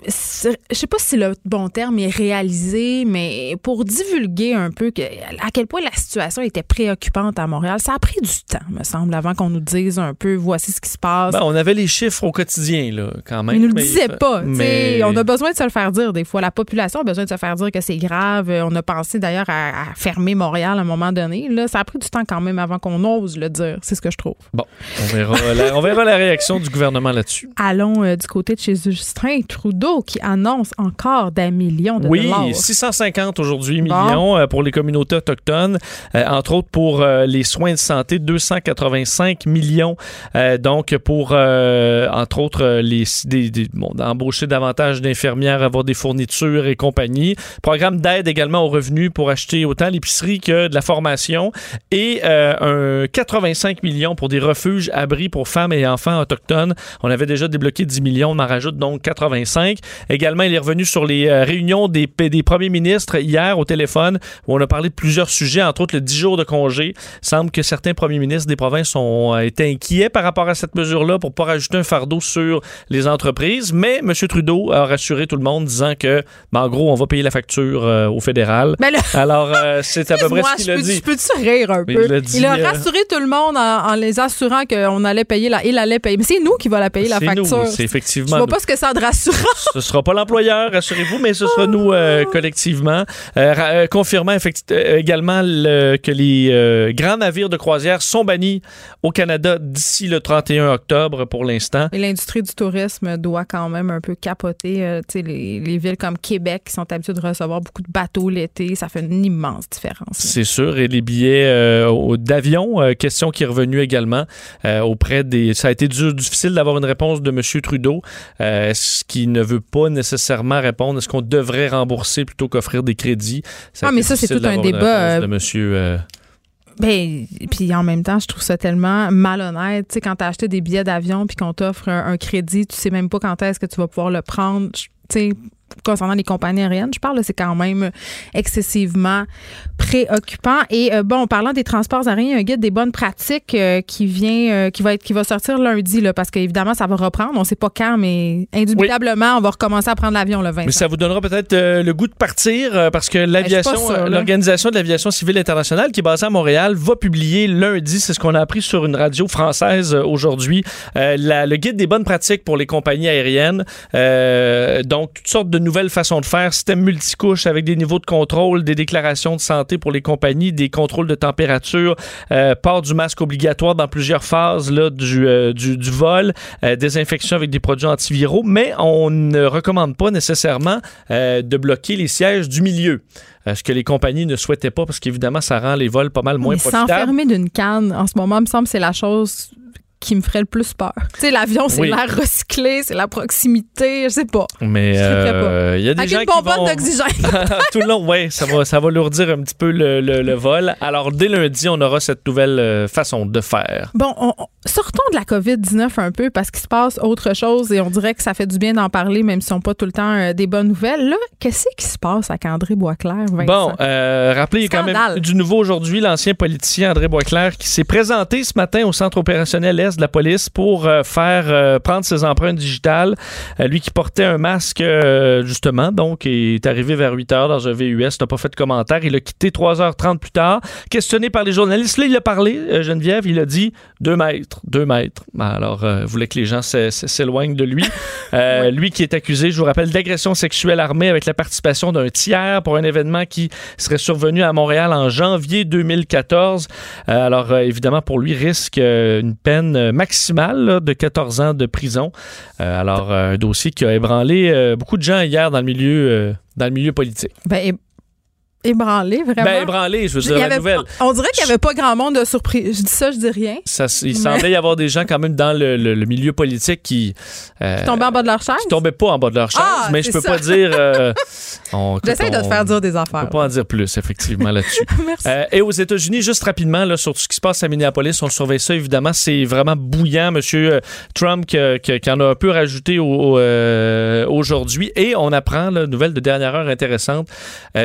[SPEAKER 1] Je sais pas si le bon terme est réalisé, mais pour divulguer un peu que, à quel point la situation était préoccupante à Montréal, ça a pris du temps, me semble, avant qu'on nous dise un peu voici ce qui se passe.
[SPEAKER 10] Ben, on avait les chiffres au quotidien, là, quand même.
[SPEAKER 1] Ils nous le
[SPEAKER 10] mais-
[SPEAKER 1] disaient pas.
[SPEAKER 10] mais-
[SPEAKER 1] On a besoin de se le faire dire des fois. La population a besoin de se faire dire que c'est grave. Euh, On a pensé d'ailleurs à, à fermer Montréal à un moment donné. Là, ça a pris du temps quand même avant qu'on ose le dire. C'est ce que je trouve.
[SPEAKER 10] Bon, on verra, la, on verra la réaction du gouvernement là-dessus.
[SPEAKER 1] Allons euh, du côté de chez Justin Trudeau. Trudeau qui annonce encore des millions de
[SPEAKER 10] Oui,
[SPEAKER 1] dollars.
[SPEAKER 10] 650 aujourd'hui millions euh, pour les communautés autochtones, euh, entre autres pour euh, les soins de santé, 285 millions. donc pour, entre autres, les, des, des- bon, d'embaucher davantage d'infirmières, avoir des fournitures et compagnie. Programme d'aide également aux revenus pour acheter autant l'épicerie que de la formation et un 85 millions pour des refuges, abris pour femmes et enfants autochtones. On avait déjà débloqué 10 millions, on en rajoute donc 85. Également, il est revenu sur les euh, réunions des, des premiers ministres hier au téléphone où on a parlé de plusieurs sujets, entre autres le 10 jours de congé. Il semble que certains premiers ministres des provinces ont euh, été inquiets par rapport à cette mesure-là pour pas rajouter un fardeau sur les entreprises. Mais M. Trudeau a rassuré tout le monde disant que, ben, en gros, on va payer la facture euh, au fédéral.
[SPEAKER 1] Ben là-
[SPEAKER 10] Alors, euh, c'est à peu près ce qu'il a dit.
[SPEAKER 1] je peux-tu rire un peu?
[SPEAKER 10] il a dit,
[SPEAKER 1] rassuré tout le monde en, en les assurant qu'on allait payer la, il allait payer. Mais c'est nous qui va la payer la
[SPEAKER 10] C'est
[SPEAKER 1] facture.
[SPEAKER 10] nous, c'est effectivement
[SPEAKER 1] Je vois
[SPEAKER 10] nous.
[SPEAKER 1] pas ce que ça a de rassurant.
[SPEAKER 10] Ce sera pas l'employeur, rassurez-vous, mais ce sera nous euh, collectivement. Euh, euh, confirmant euh, également le- que les grands navires de croisière sont bannis au Canada d'ici le 31 octobre pour l'instant.
[SPEAKER 1] Et l'industrie du tourisme doit quand même un peu capoter. les, les villes comme Québec qui sont habituées de recevoir beaucoup de bateaux l'été, ça fait une immense différence.
[SPEAKER 10] C'est sûr. Et les billets d'avion, question qui est revenue également auprès des. Ça a été dur, difficile d'avoir une réponse de M. Trudeau, ce qui ne veut pas nécessairement répondre. Est-ce qu'on devrait rembourser plutôt qu'offrir des crédits?
[SPEAKER 1] Ah, mais ça, c'est tout un débat, euh,
[SPEAKER 10] De monsieur. euh,
[SPEAKER 1] Ben, puis en même temps, je trouve ça tellement malhonnête. Tu sais, quand t'as acheté des billets d'avion puis qu'on t'offre un, un crédit, tu sais même pas quand est-ce que tu vas pouvoir le prendre. Tu sais, concernant les compagnies aériennes, je parle, c'est quand même excessivement préoccupant. Et euh, bon, parlant des transports aériens, il y a un guide des bonnes pratiques euh, qui vient, euh, qui va être, qui va sortir lundi, là, parce qu'évidemment, ça va reprendre. On sait pas quand, mais indubitablement, on va recommencer à prendre l'avion le 20.
[SPEAKER 10] Mais ça vous donnera peut-être euh, le goût de partir euh, parce que l'aviation,
[SPEAKER 1] Ben,
[SPEAKER 10] euh,
[SPEAKER 1] là.
[SPEAKER 10] l'organisation de l'aviation civile internationale qui est basée à Montréal va publier lundi, c'est ce qu'on a appris sur une radio française euh, aujourd'hui, euh, le guide des bonnes pratiques pour les compagnies aériennes. Euh, donc toutes sortes de nouvelles façons de faire, système multicouche avec des niveaux de contrôle, des déclarations de santé pour les compagnies, des contrôles de température, euh, port du masque obligatoire dans plusieurs phases là, du, euh, du, du vol, euh, désinfection avec des produits antiviraux, mais on ne recommande pas nécessairement euh, de bloquer les sièges du milieu. Ce que les compagnies ne souhaitaient pas parce qu'évidemment, ça rend les vols pas mal moins
[SPEAKER 1] Mais
[SPEAKER 10] profitables.
[SPEAKER 1] s'enfermer d'une canne, en ce moment, me semble c'est la chose qui me ferait le plus peur. Tu sais, l'avion, c'est
[SPEAKER 10] Oui.
[SPEAKER 1] l'air recyclé, c'est la proximité, je sais pas.
[SPEAKER 10] Mais
[SPEAKER 1] triperais
[SPEAKER 10] euh, il y a des
[SPEAKER 1] Avec
[SPEAKER 10] gens
[SPEAKER 1] une bonbonne
[SPEAKER 10] vont...
[SPEAKER 1] d'oxygène.
[SPEAKER 10] Tout le long, oui, ça va, ça va lourdir un petit peu le, le- le vol. Alors, dès lundi, on aura cette nouvelle euh, façon de faire.
[SPEAKER 1] Bon, on- on- sortons de la COVID-19 un peu parce qu'il se passe autre chose et on dirait que ça fait du bien d'en parler, même si on pas tout le temps euh, des bonnes nouvelles. Là, qu'est-ce qui se passe avec André Boisclair, Vincent?
[SPEAKER 10] Bon, euh, rappelez il y a quand même du nouveau aujourd'hui, l'ancien politicien André Boisclair qui s'est présenté ce matin au centre opérationnel De la police pour euh, faire euh, prendre ses empreintes digitales. Euh, lui qui portait un masque justement, donc il est arrivé vers 8 heures dans un VUS, n'a pas fait de commentaire, il a quitté 3h30 plus tard. Questionné par les journalistes, là il a parlé, Geneviève, il a dit 2 mètres, 2 mètres. Ben, Alors, il voulait que les gens s'é- s'é- s'éloignent de lui? Euh, Lui qui est accusé, je vous rappelle, d'agression sexuelle armée avec la participation d'un tiers pour un événement qui serait survenu à Montréal en janvier 2014. Euh, alors, euh, évidemment, pour lui, risque une peine euh, maximale de 14 ans de prison. Euh, alors, euh, un dossier qui a ébranlé euh, beaucoup de gens hier dans le milieu, dans le milieu politique.
[SPEAKER 1] Ben, ébranlé, vraiment.
[SPEAKER 10] Ben, ébranlé, je veux dire, la nouvelle.
[SPEAKER 1] on dirait qu'il n'y avait pas grand monde de surpris. Je dis ça, je dis rien.
[SPEAKER 10] Ça, il
[SPEAKER 1] Mais-
[SPEAKER 10] semblait y avoir des gens quand même dans le, le- le milieu politique qui... euh,
[SPEAKER 1] Qui tombaient en bas de leur chaise?
[SPEAKER 10] qui tombaient pas en bas de leur chaise,
[SPEAKER 1] Ah,
[SPEAKER 10] mais je peux
[SPEAKER 1] ça.
[SPEAKER 10] pas dire... euh, on-
[SPEAKER 1] J'essaie de te
[SPEAKER 10] on-
[SPEAKER 1] faire dire des
[SPEAKER 10] On
[SPEAKER 1] affaires.
[SPEAKER 10] peut pas en dire plus, effectivement, là-dessus.
[SPEAKER 1] Merci.
[SPEAKER 10] Euh, et aux États-Unis, juste rapidement, là, sur tout ce qui se passe à Minneapolis, on surveille ça, évidemment. C'est vraiment bouillant. Monsieur euh, Trump qui, en a un peu rajouté au- au, aujourd'hui. Et on apprend, là, nouvelle de dernière heure intéressante,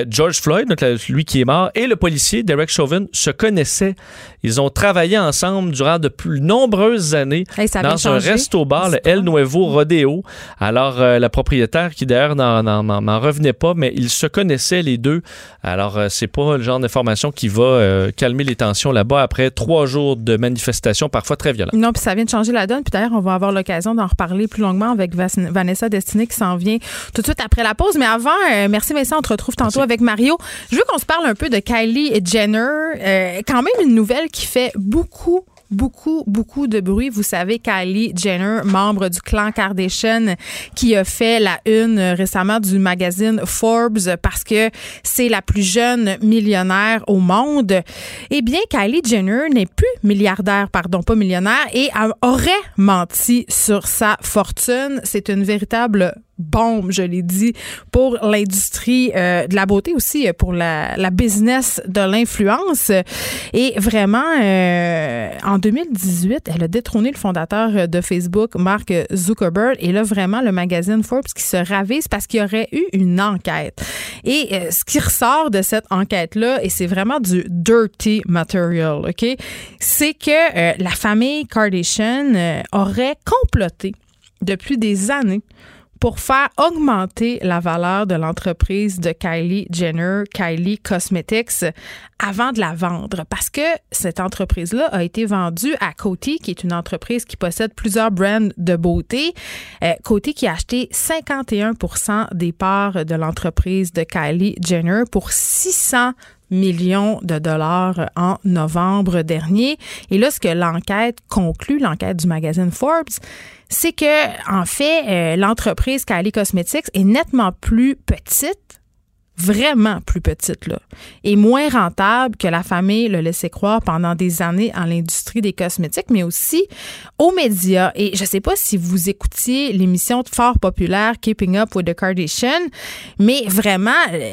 [SPEAKER 10] George Floyd, donc, lui qui est mort, et le policier Derek Chauvin se connaissaient. Ils ont travaillé ensemble durant de plus nombreuses années
[SPEAKER 1] Hey,
[SPEAKER 10] dans un resto-bar, le El Nuevo Rodeo. Alors, euh, la propriétaire, qui d'ailleurs n'en- revenait pas, mais ils se connaissaient les deux. Alors, euh, c'est pas le genre d'information qui va euh, calmer les tensions là-bas après trois jours de manifestations parfois très violentes.
[SPEAKER 1] Non, puis ça vient de changer la donne. Puis d'ailleurs, on va avoir l'occasion d'en reparler plus longuement avec Vanessa Destinée qui s'en vient tout de suite après la pause. Mais avant, euh, merci Vincent, on te retrouve tantôt avec Mario. Je veux qu'on se parle un peu de Kylie Jenner. Quand même une nouvelle qui fait beaucoup beaucoup, beaucoup de bruit. Vous savez, Kylie Jenner, membre du clan Kardashian, qui a fait la une récemment du magazine Forbes parce que c'est la plus jeune millionnaire au monde. Eh bien, Kylie Jenner n'est plus milliardaire, pardon, pas millionnaire, et aurait menti sur sa fortune. C'est une véritable bombe, je l'ai dit, pour l'industrie euh, de la beauté aussi, euh, pour la, business de l'influence. Et vraiment, euh, en 2018, elle a détrôné le fondateur de Facebook, Mark Zuckerberg. Et là, vraiment, le magazine Forbes qui se ravise parce qu'il y aurait eu une enquête. Et ce qui ressort de cette enquête-là, et c'est vraiment du dirty material, OK, c'est que la famille Kardashian aurait comploté depuis des années pour faire augmenter la valeur de l'entreprise de Kylie Jenner, Kylie Cosmetics, avant de la vendre. Parce que cette entreprise-là a été vendue à Coty, qui est une entreprise qui possède plusieurs brands de beauté. Euh, Coty qui a acheté 51% des parts de l'entreprise de Kylie Jenner pour 600 millions de dollars en novembre dernier. Et là, ce que l'enquête conclut, l'enquête du magazine Forbes, c'est que, en fait, euh, l'entreprise Kylie Cosmetics est nettement plus petite vraiment plus petite là, et moins rentable que la famille le laissait croire pendant des années en l'industrie des cosmétiques, mais aussi aux médias. Et je ne sais pas si vous écoutiez l'émission fort populaire Keeping Up with the Kardashians, mais vraiment,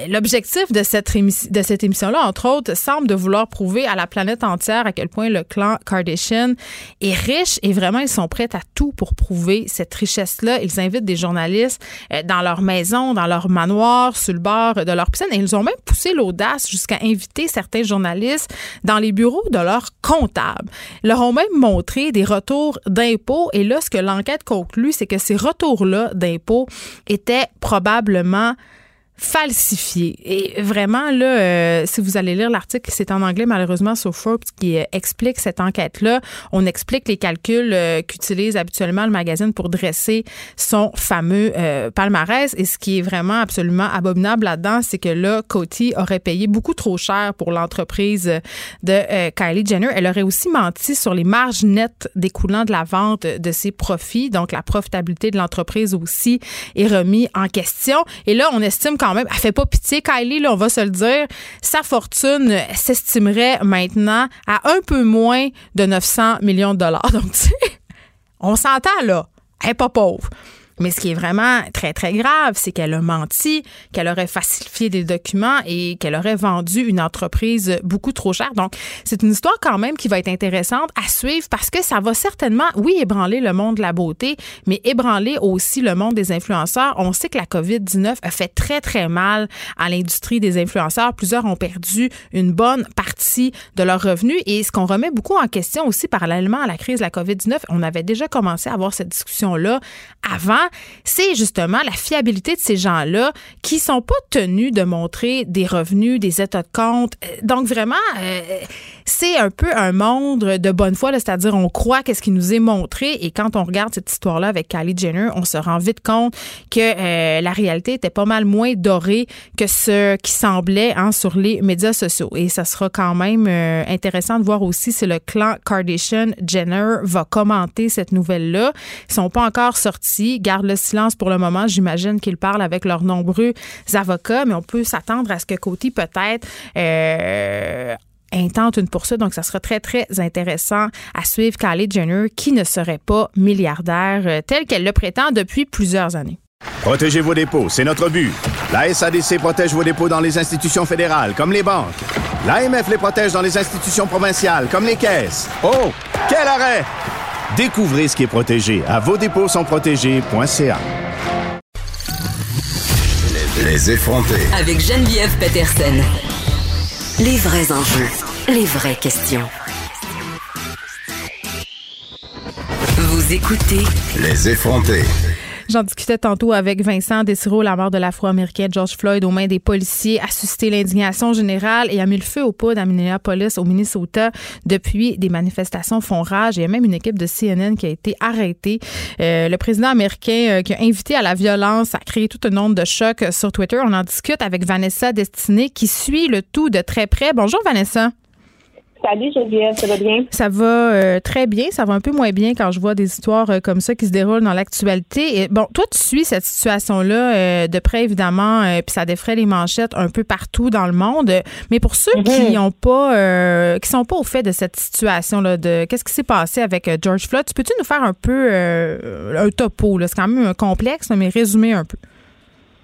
[SPEAKER 1] l'objectif de cette, de cette émission-là, entre autres, semble de vouloir prouver à la planète entière à quel point le clan Kardashian est riche et vraiment, ils sont prêts à tout pour prouver cette richesse-là. Ils invitent des journalistes euh, dans leur maison, dans leur manoir, sur le bord de Et ils ont même poussé l'audace jusqu'à inviter certains journalistes dans les bureaux de leurs comptables. Ils leur ont même montré des retours d'impôts. Et là, ce que l'enquête conclut, c'est que ces retours-là d'impôts étaient probablement falsifié. Et vraiment, là, euh, si vous allez lire l'article, c'est en anglais malheureusement sur Forbes qui euh, explique cette enquête-là. On explique les calculs euh, qu'utilise habituellement le magazine pour dresser son fameux palmarès. Et ce qui est vraiment absolument abominable là-dedans, c'est que là, Coty aurait payé beaucoup trop cher pour l'entreprise de Kylie Jenner. Elle aurait aussi menti sur les marges nettes découlant de la vente de ses profits. Donc, la profitabilité de l'entreprise aussi est remis en question. Et là, on estime quand même, elle fait pas pitié, Kylie, là, on va se le dire. Sa fortune s'estimerait maintenant à un peu moins de 900 millions de dollars. Donc, tu sais, on s'entend là. Elle n'est pas pauvre. Mais ce qui est vraiment très, très grave, c'est qu'elle a menti, qu'elle aurait falsifié des documents et qu'elle aurait vendu une entreprise beaucoup trop chère. Donc, c'est une histoire quand même qui va être intéressante à suivre parce que ça va certainement, oui, ébranler le monde de la beauté, mais ébranler aussi le monde des influenceurs. On sait que la COVID-19 a fait très, très mal à l'industrie des influenceurs. Plusieurs ont perdu une bonne partie de leurs revenus et ce qu'on remet beaucoup en question aussi parallèlement à la crise de la COVID-19, on avait déjà commencé à avoir cette discussion-là avant c'est justement la fiabilité de ces gens-là qui sont pas tenus de montrer des revenus, des états de compte. Euh, donc vraiment, euh, c'est un peu un monde de bonne foi, c'est-à-dire on croit qu'est-ce qui nous est montré et quand on regarde cette histoire-là avec Kylie Jenner, on se rend vite compte que euh, la réalité était pas mal moins dorée que ce qui semblait hein, sur les médias sociaux. Et ça sera quand même intéressant de voir aussi si le clan Kardashian Jenner va commenter cette nouvelle-là. Ils sont pas encore sortis le silence pour le moment. J'imagine qu'ils parlent avec leurs nombreux avocats, mais on peut s'attendre à ce que Coty peut-être euh, intente une poursuite. Donc, ça sera très, très intéressant à suivre Kylie Jenner, qui ne serait pas milliardaire euh, tel qu'elle le prétend depuis plusieurs années.
[SPEAKER 11] Protégez vos dépôts, c'est notre but. La SADC protège vos dépôts dans les institutions fédérales, comme les banques. L'AMF les protège dans les institutions provinciales, comme les caisses. Oh, quel arrêt! Découvrez ce qui est protégé à vos dépôts sont protégés.ca.
[SPEAKER 9] Les effrontés.
[SPEAKER 7] Avec Geneviève Peterson. Les vrais enjeux, les vraies questions. Vous écoutez
[SPEAKER 9] Les effrontés.
[SPEAKER 1] J'en discutais tantôt avec Vincent Desiro, la mort de l'Afro-Américain George Floyd aux mains des policiers, a suscité l'indignation générale et a mis le feu au poudre à Minneapolis, au Minnesota. Depuis, des manifestations font rage. Il y a même une équipe de CNN qui a été arrêtée. Euh, le président américain euh, qui a invité à la violence a créé tout un nombre de chocs sur Twitter. On en discute avec Vanessa Destiné qui suit le tout de très près. Bonjour Vanessa.
[SPEAKER 12] Salut Geneviève, ça va bien?
[SPEAKER 1] Ça va euh, très bien. Ça va un peu moins bien quand je vois des histoires euh, comme ça qui se déroulent dans l'actualité. Et, Bon, toi, tu suis cette situation-là euh, de près, évidemment, puis ça défraie les manchettes un peu partout dans le monde. Mais pour ceux qui ont pas, qui sont pas au fait de cette situation-là, de qu'est-ce qui s'est passé avec George Floyd, tu peux-tu nous faire un peu un topo? là? C'est quand même un complexe, mais résumer un peu.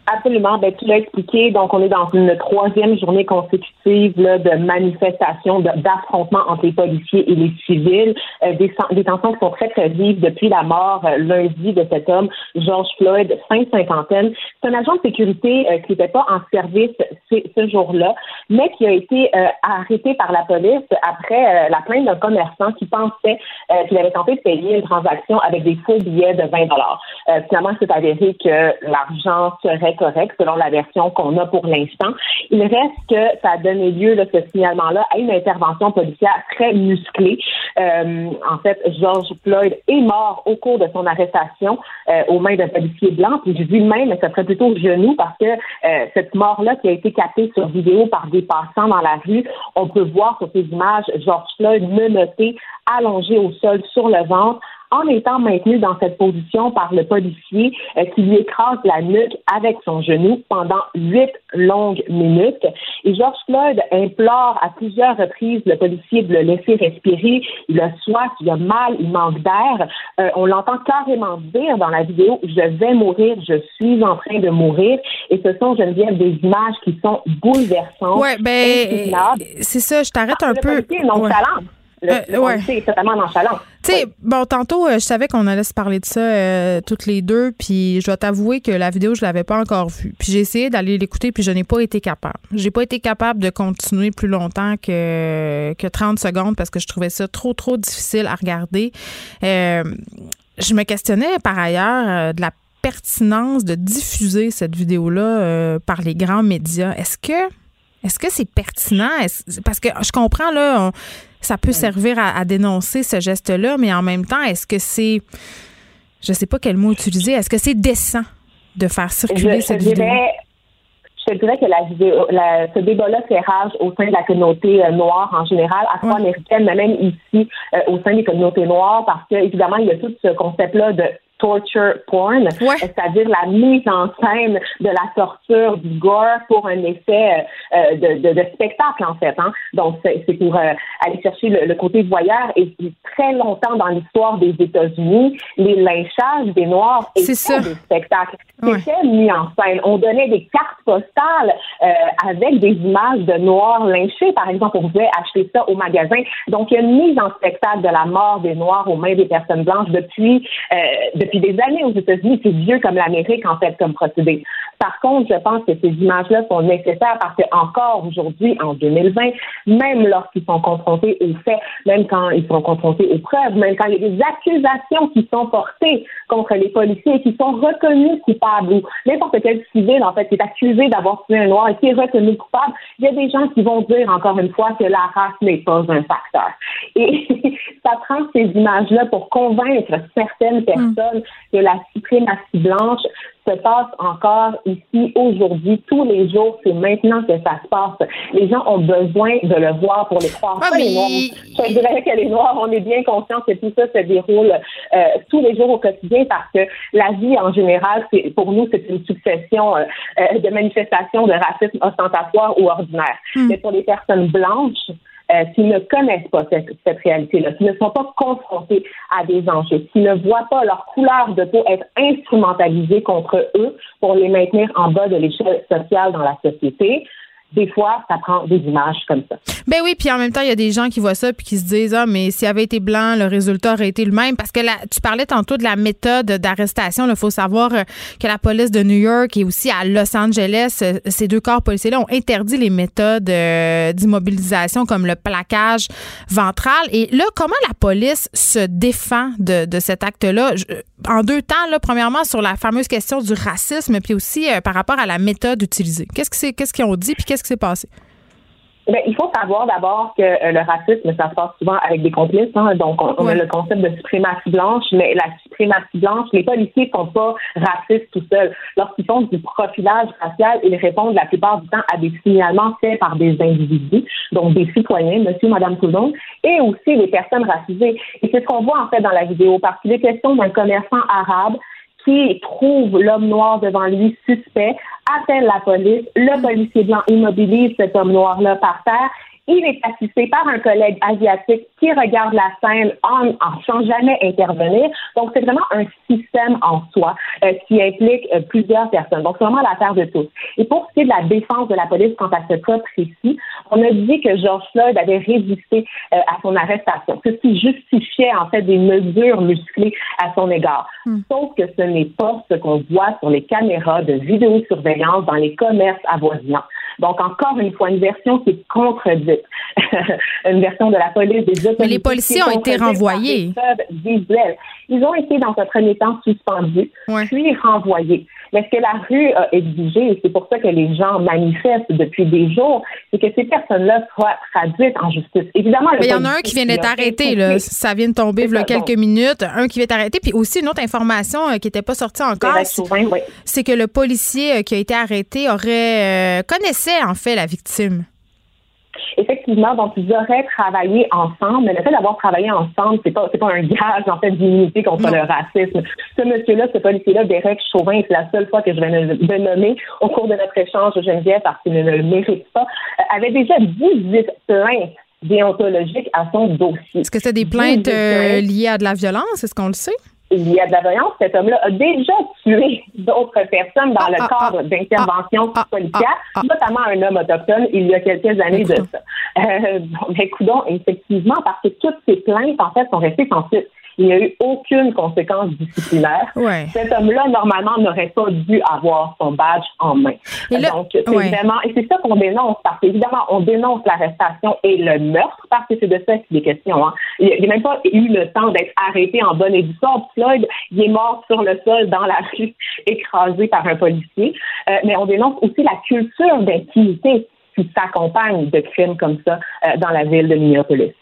[SPEAKER 12] Absolument. Ben, tu l'as expliqué. Donc, on est dans une troisième journée consécutive là, de manifestations, d'affrontements entre les policiers et les civils. Euh, des, des tensions qui sont très, très vives depuis la mort euh, lundi de cet homme, George Floyd, fin cinquantaine. C'est un agent de sécurité euh, qui n'était pas en service ce, jour-là, mais qui a été euh, arrêté par la police après euh, la plainte d'un commerçant qui pensait qu'il avait tenté de payer une transaction avec des faux billets de 20 dollars. Finalement, c'est avéré que l'argent serait correct selon la version qu'on a pour l'instant. Il reste que ça a donné lieu, là, ce signalement-là, à une intervention policière très musclée. Euh, en fait, George Floyd est mort au cours de son arrestation euh, aux mains d'un policier blanc. Puis je dis main, mais ça serait plutôt genou parce que euh, cette mort-là qui a été captée sur vidéo par des passants dans la rue, on peut voir sur ces images George Floyd menotté, allongé au sol sur le ventre en étant maintenu dans cette position par le policier euh, qui lui écrase la nuque avec son genou pendant huit longues minutes. Et George Floyd implore à plusieurs reprises le policier de le laisser respirer. Il a soif, il a mal, il manque d'air. Euh, on l'entend carrément dire dans la vidéo « Je vais mourir, je suis en train de mourir ». Et ce sont, Geneviève, des images qui sont bouleversantes,
[SPEAKER 1] Ouais, ben, c'est ça. Je t'arrête un
[SPEAKER 12] Le
[SPEAKER 1] peu.
[SPEAKER 12] policier. Le,
[SPEAKER 1] Euh,
[SPEAKER 12] le
[SPEAKER 1] ouais.
[SPEAKER 12] est totalement nonchalant.
[SPEAKER 1] Tu sais, bon, tantôt, euh, je savais qu'on allait se parler de ça euh, toutes les deux, puis je dois t'avouer que la vidéo, je l'avais pas encore vue. Puis j'ai essayé d'aller l'écouter, puis je n'ai pas été capable. J'ai pas été capable de continuer plus longtemps que, que 30 secondes parce que je trouvais ça trop, trop difficile à regarder. Je me questionnais par ailleurs de la pertinence de diffuser cette vidéo-là par les grands médias. Est-ce que est-ce que c'est pertinent? Parce que je comprends, là, on- ça peut servir à, à dénoncer ce geste-là, mais en même temps, est-ce que c'est. Je sais pas quel mot utiliser. Est-ce que c'est décent de faire circuler
[SPEAKER 12] je,
[SPEAKER 1] cette
[SPEAKER 12] je
[SPEAKER 1] vidéo?
[SPEAKER 12] dirais, je dirais que la vidéo, la- ce débat-là fait rage au sein de la communauté euh, noire en général, afro-américaine, mais même ici euh, au sein des communautés noires, parce que évidemment il y a tout ce concept-là de torture porn, c'est-à-dire la mise en scène de la torture, du gore pour un effet euh, de, de, de spectacle en fait. Hein. Donc c'est pour euh, aller chercher le, le côté voyeur et très longtemps dans l'histoire des États-Unis, les lynchages des Noirs étaient des spectacles. C'était mis en scène. On donnait des cartes postales euh, avec des images de Noirs lynchés, par exemple. On pouvait acheter ça au magasin. Donc, il y a une mise en spectacle de la mort des Noirs aux mains des personnes blanches depuis euh, depuis des années aux États-Unis. C'est vieux comme l'Amérique, en fait, comme procédé. Par contre, je pense que ces images-là sont nécessaires parce que encore aujourd'hui, en 2020, même lorsqu'ils sont confrontés aux faits, même quand ils sont confrontés aux preuves, même quand il y a des accusations qui sont portées contre les policiers et qui sont reconnus coupables ou n'importe quel civil, en fait, qui est accusé d'avoir tué un noir et qui est reconnu coupable, il y a des gens qui vont dire encore une fois que la race n'est pas un facteur. Et ça prend ces images-là pour convaincre certaines personnes que la suprématie blanche se passe encore ici aujourd'hui, tous les jours. C'est maintenant que ça se passe. Les gens ont besoin de le voir pour les croire.
[SPEAKER 1] Ah,
[SPEAKER 12] Pas les
[SPEAKER 1] mais
[SPEAKER 12] Noirs. Je dirais que les Noirs, on est bien conscients que tout ça se déroule euh, tous les jours au quotidien parce que la vie en général, c'est pour nous, c'est une succession euh, euh, de manifestations de racisme ostentatoire ou ordinaire. Mais pour les personnes blanches, euh, qui ne connaissent pas cette, cette réalité-là, qui ne sont pas confrontés à des enjeux, qui ne voient pas leur couleur de peau être instrumentalisée contre eux pour les maintenir en bas de l'échelle sociale dans la société. Des fois, ça prend des images comme ça.
[SPEAKER 1] Ben oui, puis en même temps, il y a des gens qui voient ça puis qui se disent ah mais s'il avait été blanc, le résultat aurait été le même parce que là, tu parlais tantôt de la méthode d'arrestation. Il faut savoir euh, que la police de New York et aussi à Los Angeles, euh, ces deux corps policiers-là ont interdit les méthodes euh, d'immobilisation comme le plaquage ventral. Et là, comment la police se défend de, de cet acte-là? En deux temps, là, premièrement sur la fameuse question du racisme, puis aussi par rapport à la méthode utilisée. Qu'est-ce que c'est, qu'est-ce qu'ils ont dit puis qu'est-ce qui s'est passé?
[SPEAKER 12] Ben, il faut savoir d'abord que euh, le racisme, ça se passe souvent avec des complices. Hein, donc, on, on a le concept de suprématie blanche, mais la suprématie blanche, les policiers sont pas racistes tout seuls. Lorsqu'ils font du profilage racial, ils répondent la plupart du temps à des signalements faits par des individus, donc des citoyens, monsieur, madame, tout le monde, et aussi les personnes racisées. Et c'est ce qu'on voit en fait dans la vidéo, parce qu'il est question d'un commerçant arabe qui trouve l'homme noir devant lui suspect, appelle la police, le policier blanc immobilise cet homme noir-là par terre il est assisté par un collègue asiatique qui regarde la scène en, en sans jamais intervenir. Donc, c'est vraiment un système en soi euh, qui implique euh, plusieurs personnes. Donc, c'est vraiment l'affaire de tous. Et pour ce qui est de la défense de la police quant à ce cas précis, on a dit que George Floyd avait résisté euh, à son arrestation, ce qui justifiait en fait des mesures musclées à son égard. Sauf que ce n'est pas ce qu'on voit sur les caméras de vidéosurveillance dans les commerces avoisinants. Donc, encore une fois, une version qui est contredite. une version de la police des autorités.
[SPEAKER 1] Mais les policiers ont été renvoyés.
[SPEAKER 12] Ils ont été, dans un premier temps, suspendus, puis renvoyés. Mais ce que la rue a exigé, et c'est pour ça que les gens manifestent depuis des jours, c'est que ces personnes-là soient traduites en justice. Évidemment,
[SPEAKER 1] il y en a un qui vient d'être arrêté, là. Ça vient de tomber il y a quelques minutes. Un qui vient d'être arrêté. Puis aussi, une autre information euh, qui n'était pas sortie encore, c'est que le policier euh, qui a été arrêté aurait euh, connaissait, en fait, la victime.
[SPEAKER 12] Effectivement, donc ils auraient travaillé ensemble, mais le fait d'avoir travaillé ensemble, c'est pas c'est pas un gage en fait d'immunité contre le racisme. Ce monsieur-là, ce policier-là, Derek Chauvin, c'est la seule fois que je vais le nommer au cours de notre échange Geneviève parce qu'il ne le mérite pas, euh, avait déjà 18 plaintes déontologiques à son dossier.
[SPEAKER 1] Est-ce que c'est des plaintes euh, liées à de la violence? Est-ce qu'on le sait?
[SPEAKER 12] Il y a de la violence, cet homme-là a déjà tué d'autres personnes dans le ah, ah, cadre ah, d'interventions policières, notamment un homme autochtone il y a quelques années de ça. Euh, mais coudons, effectivement, parce que toutes ces plaintes, en fait, sont restées sans suite il n'y a eu aucune conséquence disciplinaire. Cet homme-là, normalement, n'aurait pas dû avoir son badge en main. Donc, c'est vraiment, et c'est ça qu'on dénonce, parce qu'évidemment, on dénonce l'arrestation et le meurtre, parce que c'est de ça qu'il est question. Hein. Il n'a même pas eu le temps d'être arrêté en bonne et due forme. Floyd, il est mort sur le sol dans la rue, écrasé par un policier. Euh, mais on dénonce aussi la culture d'impunité qui s'accompagne de crimes comme ça euh, dans la ville de Minneapolis.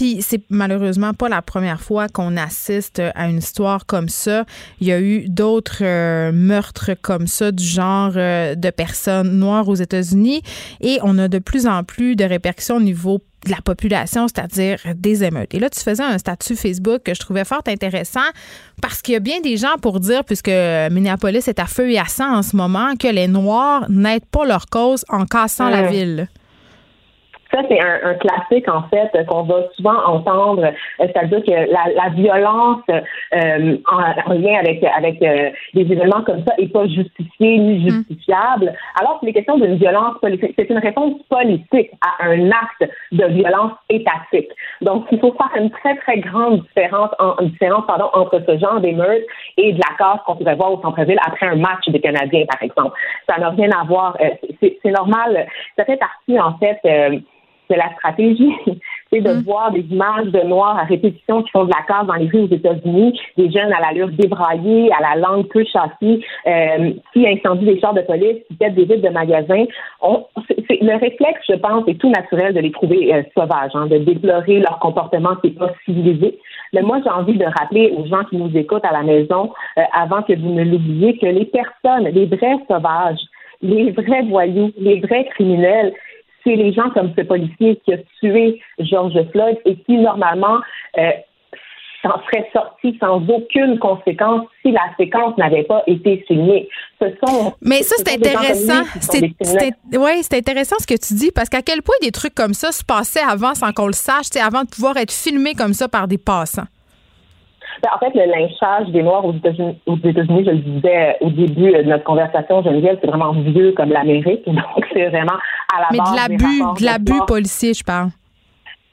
[SPEAKER 1] Puis c'est malheureusement pas la première fois qu'on assiste à une histoire comme ça. Il y a eu d'autres euh, meurtres comme ça du genre euh, de personnes noires aux États-Unis et on a de plus en plus de répercussions au niveau de la population, c'est-à-dire des émeutes. Et là, tu faisais un statut Facebook que je trouvais fort intéressant parce qu'il y a bien des gens pour dire, puisque Minneapolis est à feu et à sang en ce moment, que les Noirs n'aident pas leur cause en cassant la ville.
[SPEAKER 12] Ça, c'est un, un, classique, en fait, qu'on va souvent entendre, euh, c'est-à-dire que la, la violence euh, en, lien avec, avec euh, des événements comme ça n'est pas justifiée ni mm. justifiable, alors que les questions d'une violence politique, c'est une réponse politique à un acte de violence étatique. Donc, il faut faire une très, très grande différence, en, différence pardon, entre ce genre d'émeute et de la casse qu'on pourrait voir au centre-ville après un match des Canadiens, par exemple. Ça n'a rien à voir. c'est normal. Ça fait partie, en fait, de la stratégie. c'est de mm. voir des images de noirs à répétition qui font de la casse dans les rues aux États-Unis, des jeunes à l'allure débraillée, à la langue peu châssée, euh, qui incendient des chars de police, qui pètent des vides de magasins. On, le réflexe, je pense, est tout naturel de les trouver euh, sauvages, hein, de déplorer leur comportement qui n'est pas civilisé. Mais moi, j'ai envie de rappeler aux gens qui nous écoutent à la maison, euh, avant que vous ne l'oubliez, que les personnes, les vrais sauvages, les vrais voyous, les vrais criminels, c'est les gens comme ce policier qui a tué George Floyd et qui, normalement, euh, s'en serait sorti sans aucune conséquence si la séquence n'avait pas été. Ce sont,
[SPEAKER 1] Mais ça, c'est intéressant. Oui, c'est intéressant ce que tu dis parce qu'à quel point des trucs comme ça se passaient avant sans qu'on le sache, avant de pouvoir être filmé comme ça par des passants?
[SPEAKER 12] Ben, en fait, le lynchage des Noirs aux États-Unis, je le disais au début de notre conversation, Geneviève, c'est vraiment vieux comme l'Amérique. Donc, c'est vraiment à la
[SPEAKER 1] Mais
[SPEAKER 12] base.
[SPEAKER 1] Mais de l'abus, de l'abus policier, je parle.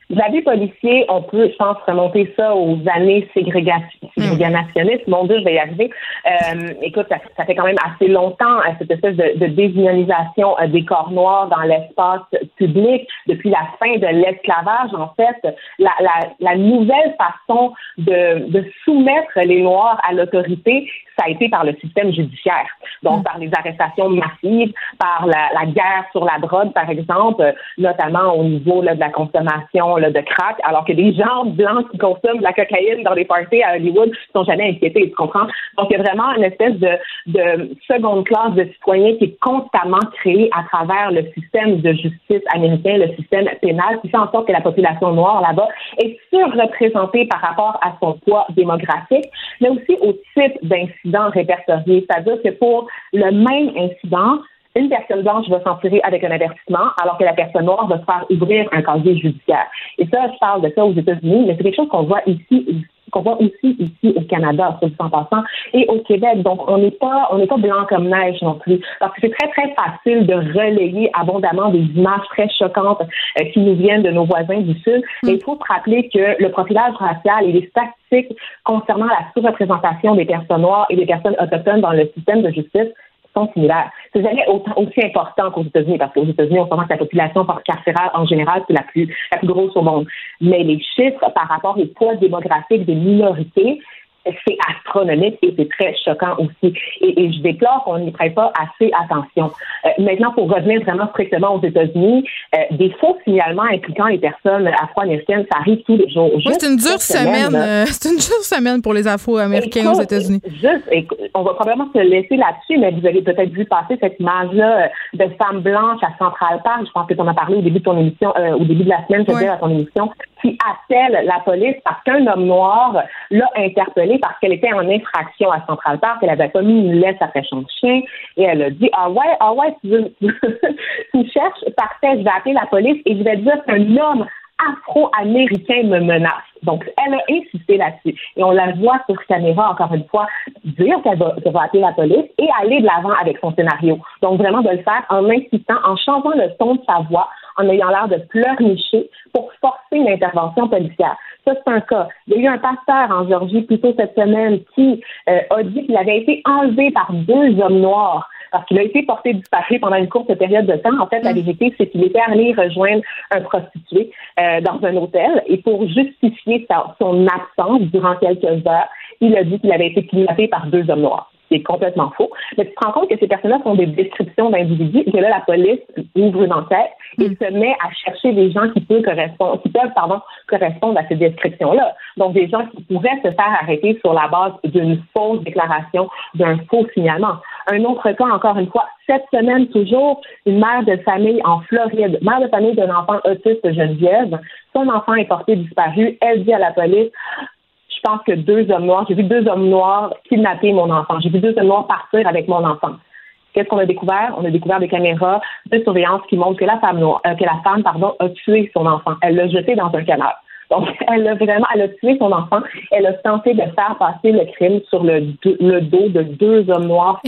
[SPEAKER 12] L'abus policier, on peut, je pense, remonter ça aux années ségrégationnistes. Mon Dieu, je vais y arriver. Euh, écoute, ça, ça, fait quand même assez longtemps, euh, cette espèce de, de désignalisation euh, des corps noirs dans l'espace public. Depuis la fin de l'esclavage, en fait, la, la, la nouvelle façon de, de soumettre les Noirs à l'autorité, ça a été par le système judiciaire. Donc, par les arrestations massives, par la, la, guerre sur la drogue, par exemple, notamment au niveau là, de la consommation là, de crack, alors que les gens blancs qui consomment de la cocaïne dans les parties à Hollywood sont jamais inquiétés, tu comprends? Donc, il y a vraiment une espèce de, de seconde classe de citoyens qui est constamment créée à travers le système de justice américain, le système pénal, qui fait en sorte que la population noire là-bas est surreprésentée par rapport à son poids démographique, mais aussi au type d'incident répertorié. C'est-à-dire que pour le même incident, une personne blanche va s'en tirer avec un avertissement, alors que la personne noire va se faire ouvrir un casier judiciaire. Et ça, je parle de ça aux États-Unis, mais c'est quelque chose qu'on voit ici qu'on voit aussi ici au Canada, sur en passant, et au Québec. Donc, on n'est pas, on n'est pas blanc comme neige non plus. Parce que c'est très, très facile de relayer abondamment des images très choquantes euh, qui nous viennent de nos voisins du Sud. Mais il faut se rappeler que le profilage racial et les statistiques concernant la sous-représentation des personnes noires et des personnes autochtones dans le système de justice C'est jamais aussi important qu'aux États-Unis, parce qu'aux États-Unis, on sent que la population carcérale, en général, c'est la plus, la plus grosse au monde. Mais les chiffres par rapport aux poids démographiques des minorités, c'est astronomique et c'est très choquant aussi. Et, je déplore qu'on n'y prête pas assez attention. Euh, maintenant, pour revenir vraiment strictement aux États-Unis, euh, des faux signalements impliquant les personnes afro-américaines, ça arrive tous les jours.
[SPEAKER 1] Oui, c'est une dure semaine. Euh, c'est une dure semaine pour les afro-américains aux États-Unis.
[SPEAKER 12] Juste, on va probablement se laisser là-dessus, mais vous avez peut-être vu passer cette image-là de femme blanche à Central Park. Je pense que tu en as parlé au début de ton émission, au début de la semaine, je veux dire, à ton émission, qui appelle la police parce qu'un homme noir l'a interpellé parce qu'elle était en infraction à Central Park. Elle avait commis une laisse après son chien et elle a dit Ah ouais, ah ouais, tu, cherches, parfait, je vais appeler la police et je vais dire qu'un homme afro-américain me menace. Donc, elle a insisté là-dessus. Et on la voit sur caméra, encore une fois, dire qu'elle va, va, appeler la police et aller de l'avant avec son scénario. Donc, vraiment de le faire en insistant, en changeant le ton de sa voix, en ayant l'air de pleurnicher pour forcer une intervention policière. Ça, c'est un cas. Il y a eu un pasteur en Géorgie plus tôt cette semaine qui euh, a dit qu'il avait été enlevé par deux hommes noirs parce qu'il a été porté disparu pendant une courte période de temps. En fait, la mm. vérité, c'est qu'il était allé rejoindre un prostitué euh, dans un hôtel et pour justifier sa, son absence durant quelques heures, il a dit qu'il avait été kidnappé par deux hommes noirs c'est complètement faux. Mais tu te rends compte que ces personnes-là font des descriptions d'individus et que là, la police ouvre une enquête et mm. se met à chercher des gens qui peuvent correspondre, qui peuvent, pardon, correspondre à ces descriptions-là. Donc, des gens qui pourraient se faire arrêter sur la base d'une fausse déclaration, d'un faux signalement. Un autre cas, encore une fois, cette semaine toujours, une mère de famille en Floride, mère de famille d'un enfant autiste Geneviève, son enfant est porté disparu. Elle dit à la police, je pense que deux hommes noirs, j'ai vu deux hommes noirs kidnapper mon enfant. J'ai vu deux hommes noirs partir avec mon enfant. Qu'est-ce qu'on a découvert? On a découvert des caméras de surveillance qui montrent que la femme noire, euh, que la femme, pardon, a tué son enfant. Elle l'a jeté dans un canal. Donc, elle a vraiment, elle a tué son enfant. Elle a tenté de faire passer le crime sur le, le dos de deux hommes noirs.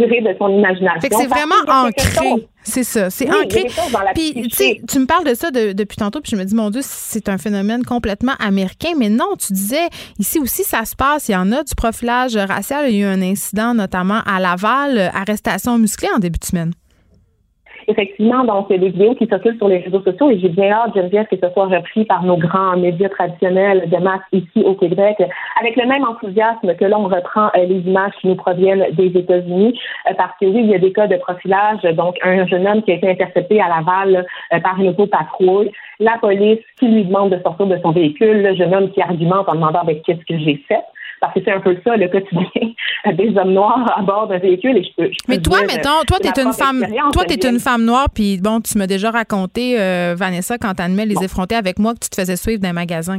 [SPEAKER 12] De son imagination.
[SPEAKER 1] c'est vraiment ancré. C'est ça, c'est ancré. Puis tu me parles de ça depuis tantôt, puis je me dis mon Dieu, c'est un phénomène complètement américain, mais non, tu disais ici aussi ça se passe, il y en a du profilage racial, il y a eu un incident notamment à Laval, arrestation musclée en début de semaine
[SPEAKER 12] effectivement, donc, il y a des vidéos qui circulent sur les réseaux sociaux et j'ai bien hâte, Geneviève, que ce soit repris par nos grands médias traditionnels de masse ici au Québec, avec le même enthousiasme que l'on reprend euh, les images qui nous proviennent des États-Unis, euh, parce que oui, il y a des cas de profilage, donc un jeune homme qui a été intercepté à Laval euh, par une auto-patrouille, la police qui lui demande de sortir de son véhicule, le jeune homme qui argumente en demandant avec qu'est-ce que j'ai fait? Parce que c'est un peu ça le quotidien des hommes noirs à bord d'un véhicule. Et je peux,
[SPEAKER 1] mais toi, mettons, toi, t'es une femme, toi, t'es une femme noire, puis bon, tu m'as déjà raconté, euh, Vanessa, quand t'animais les effrontés avec moi, que tu te faisais suivre d'un magasin.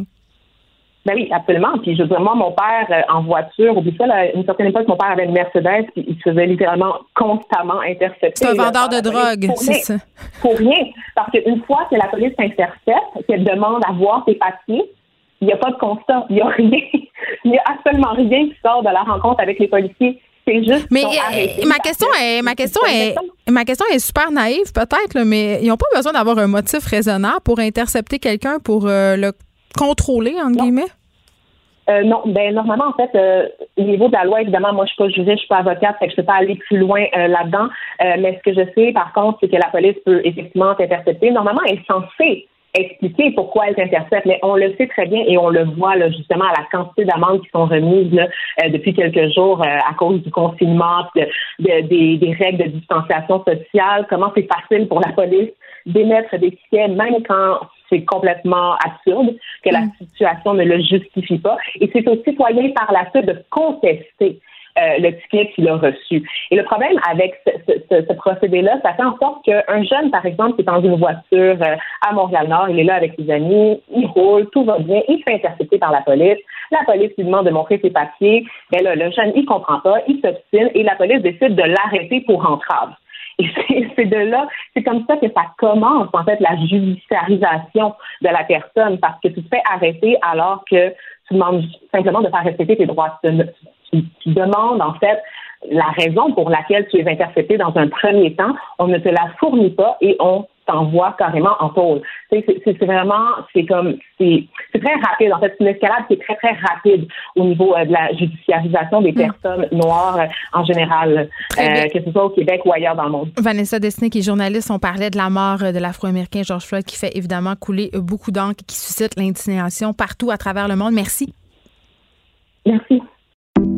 [SPEAKER 12] Ben oui, absolument. Puis je veux dire, moi, mon père euh, en voiture, au bout ça, à une certaine époque, mon père avait une Mercedes, puis il se faisait littéralement constamment intercepter.
[SPEAKER 1] C'est un vendeur de drogue, c'est ça.
[SPEAKER 12] Pour rien. Parce qu'une fois que la police t'intercepte, qu'elle demande à voir tes papiers, il n'y a pas de constat, il n'y a rien. Il n'y a absolument rien qui sort de la rencontre avec les policiers. c'est juste.
[SPEAKER 1] Mais euh, ma question
[SPEAKER 12] que-
[SPEAKER 1] est ma question est ma question est super naïve peut-être mais ils n'ont pas besoin d'avoir un motif raisonnable pour intercepter quelqu'un pour euh, le contrôler entre guillemets?
[SPEAKER 12] Euh, non, ben normalement, en fait, euh, au niveau de la loi, évidemment, moi, je suis pas juriste, je suis pas avocate, fait que je peux pas aller plus loin euh, là-dedans. Mais ce que je sais, par contre, c'est que la police peut effectivement t'intercepter. Normalement, elle est censée expliquer pourquoi elle t'intercepte, mais on le sait très bien et on le voit là, justement à la quantité d'amendes qui sont remises là, euh, depuis quelques jours euh, à cause du confinement, de- de- des, des règles de distanciation sociale, comment c'est facile pour la police d'émettre des tickets, même quand c'est complètement absurde, que la situation ne le justifie pas. Et c'est au citoyen par la suite de contester euh, le ticket qu'il a reçu. Et le problème avec ce, procédé-là, ça fait en sorte qu'un jeune, par exemple, qui est dans une voiture euh, à Montréal-Nord, il est là avec ses amis, il roule, tout va bien, il fait intercepter par la police. La police lui demande de montrer ses papiers. Ben là, le jeune, il comprend pas, il s'obstine et la police décide de l'arrêter pour entrave. Et c'est de là, c'est comme ça que ça commence, en fait, la judiciarisation de la personne, parce que tu te fais arrêter alors que tu demandes simplement de faire respecter tes droits. Tu, tu- tu demandes, en fait, la raison pour laquelle tu es intercepté dans un premier temps, on ne te la fournit pas et on t'envoie carrément en pause. C'est vraiment, c'est comme, c'est c'est très rapide. En fait, c'est une escalade qui est très, très rapide au niveau euh, de la judiciarisation des personnes noires euh, en général, euh, que ce soit au Québec ou ailleurs dans le monde.
[SPEAKER 1] Vanessa Destiné, qui est journaliste, on parlait de la mort de l'Afro-Américain George Floyd, qui fait évidemment couler beaucoup d'encre, qui suscite l'indignation partout à travers le monde. Merci.
[SPEAKER 12] Merci.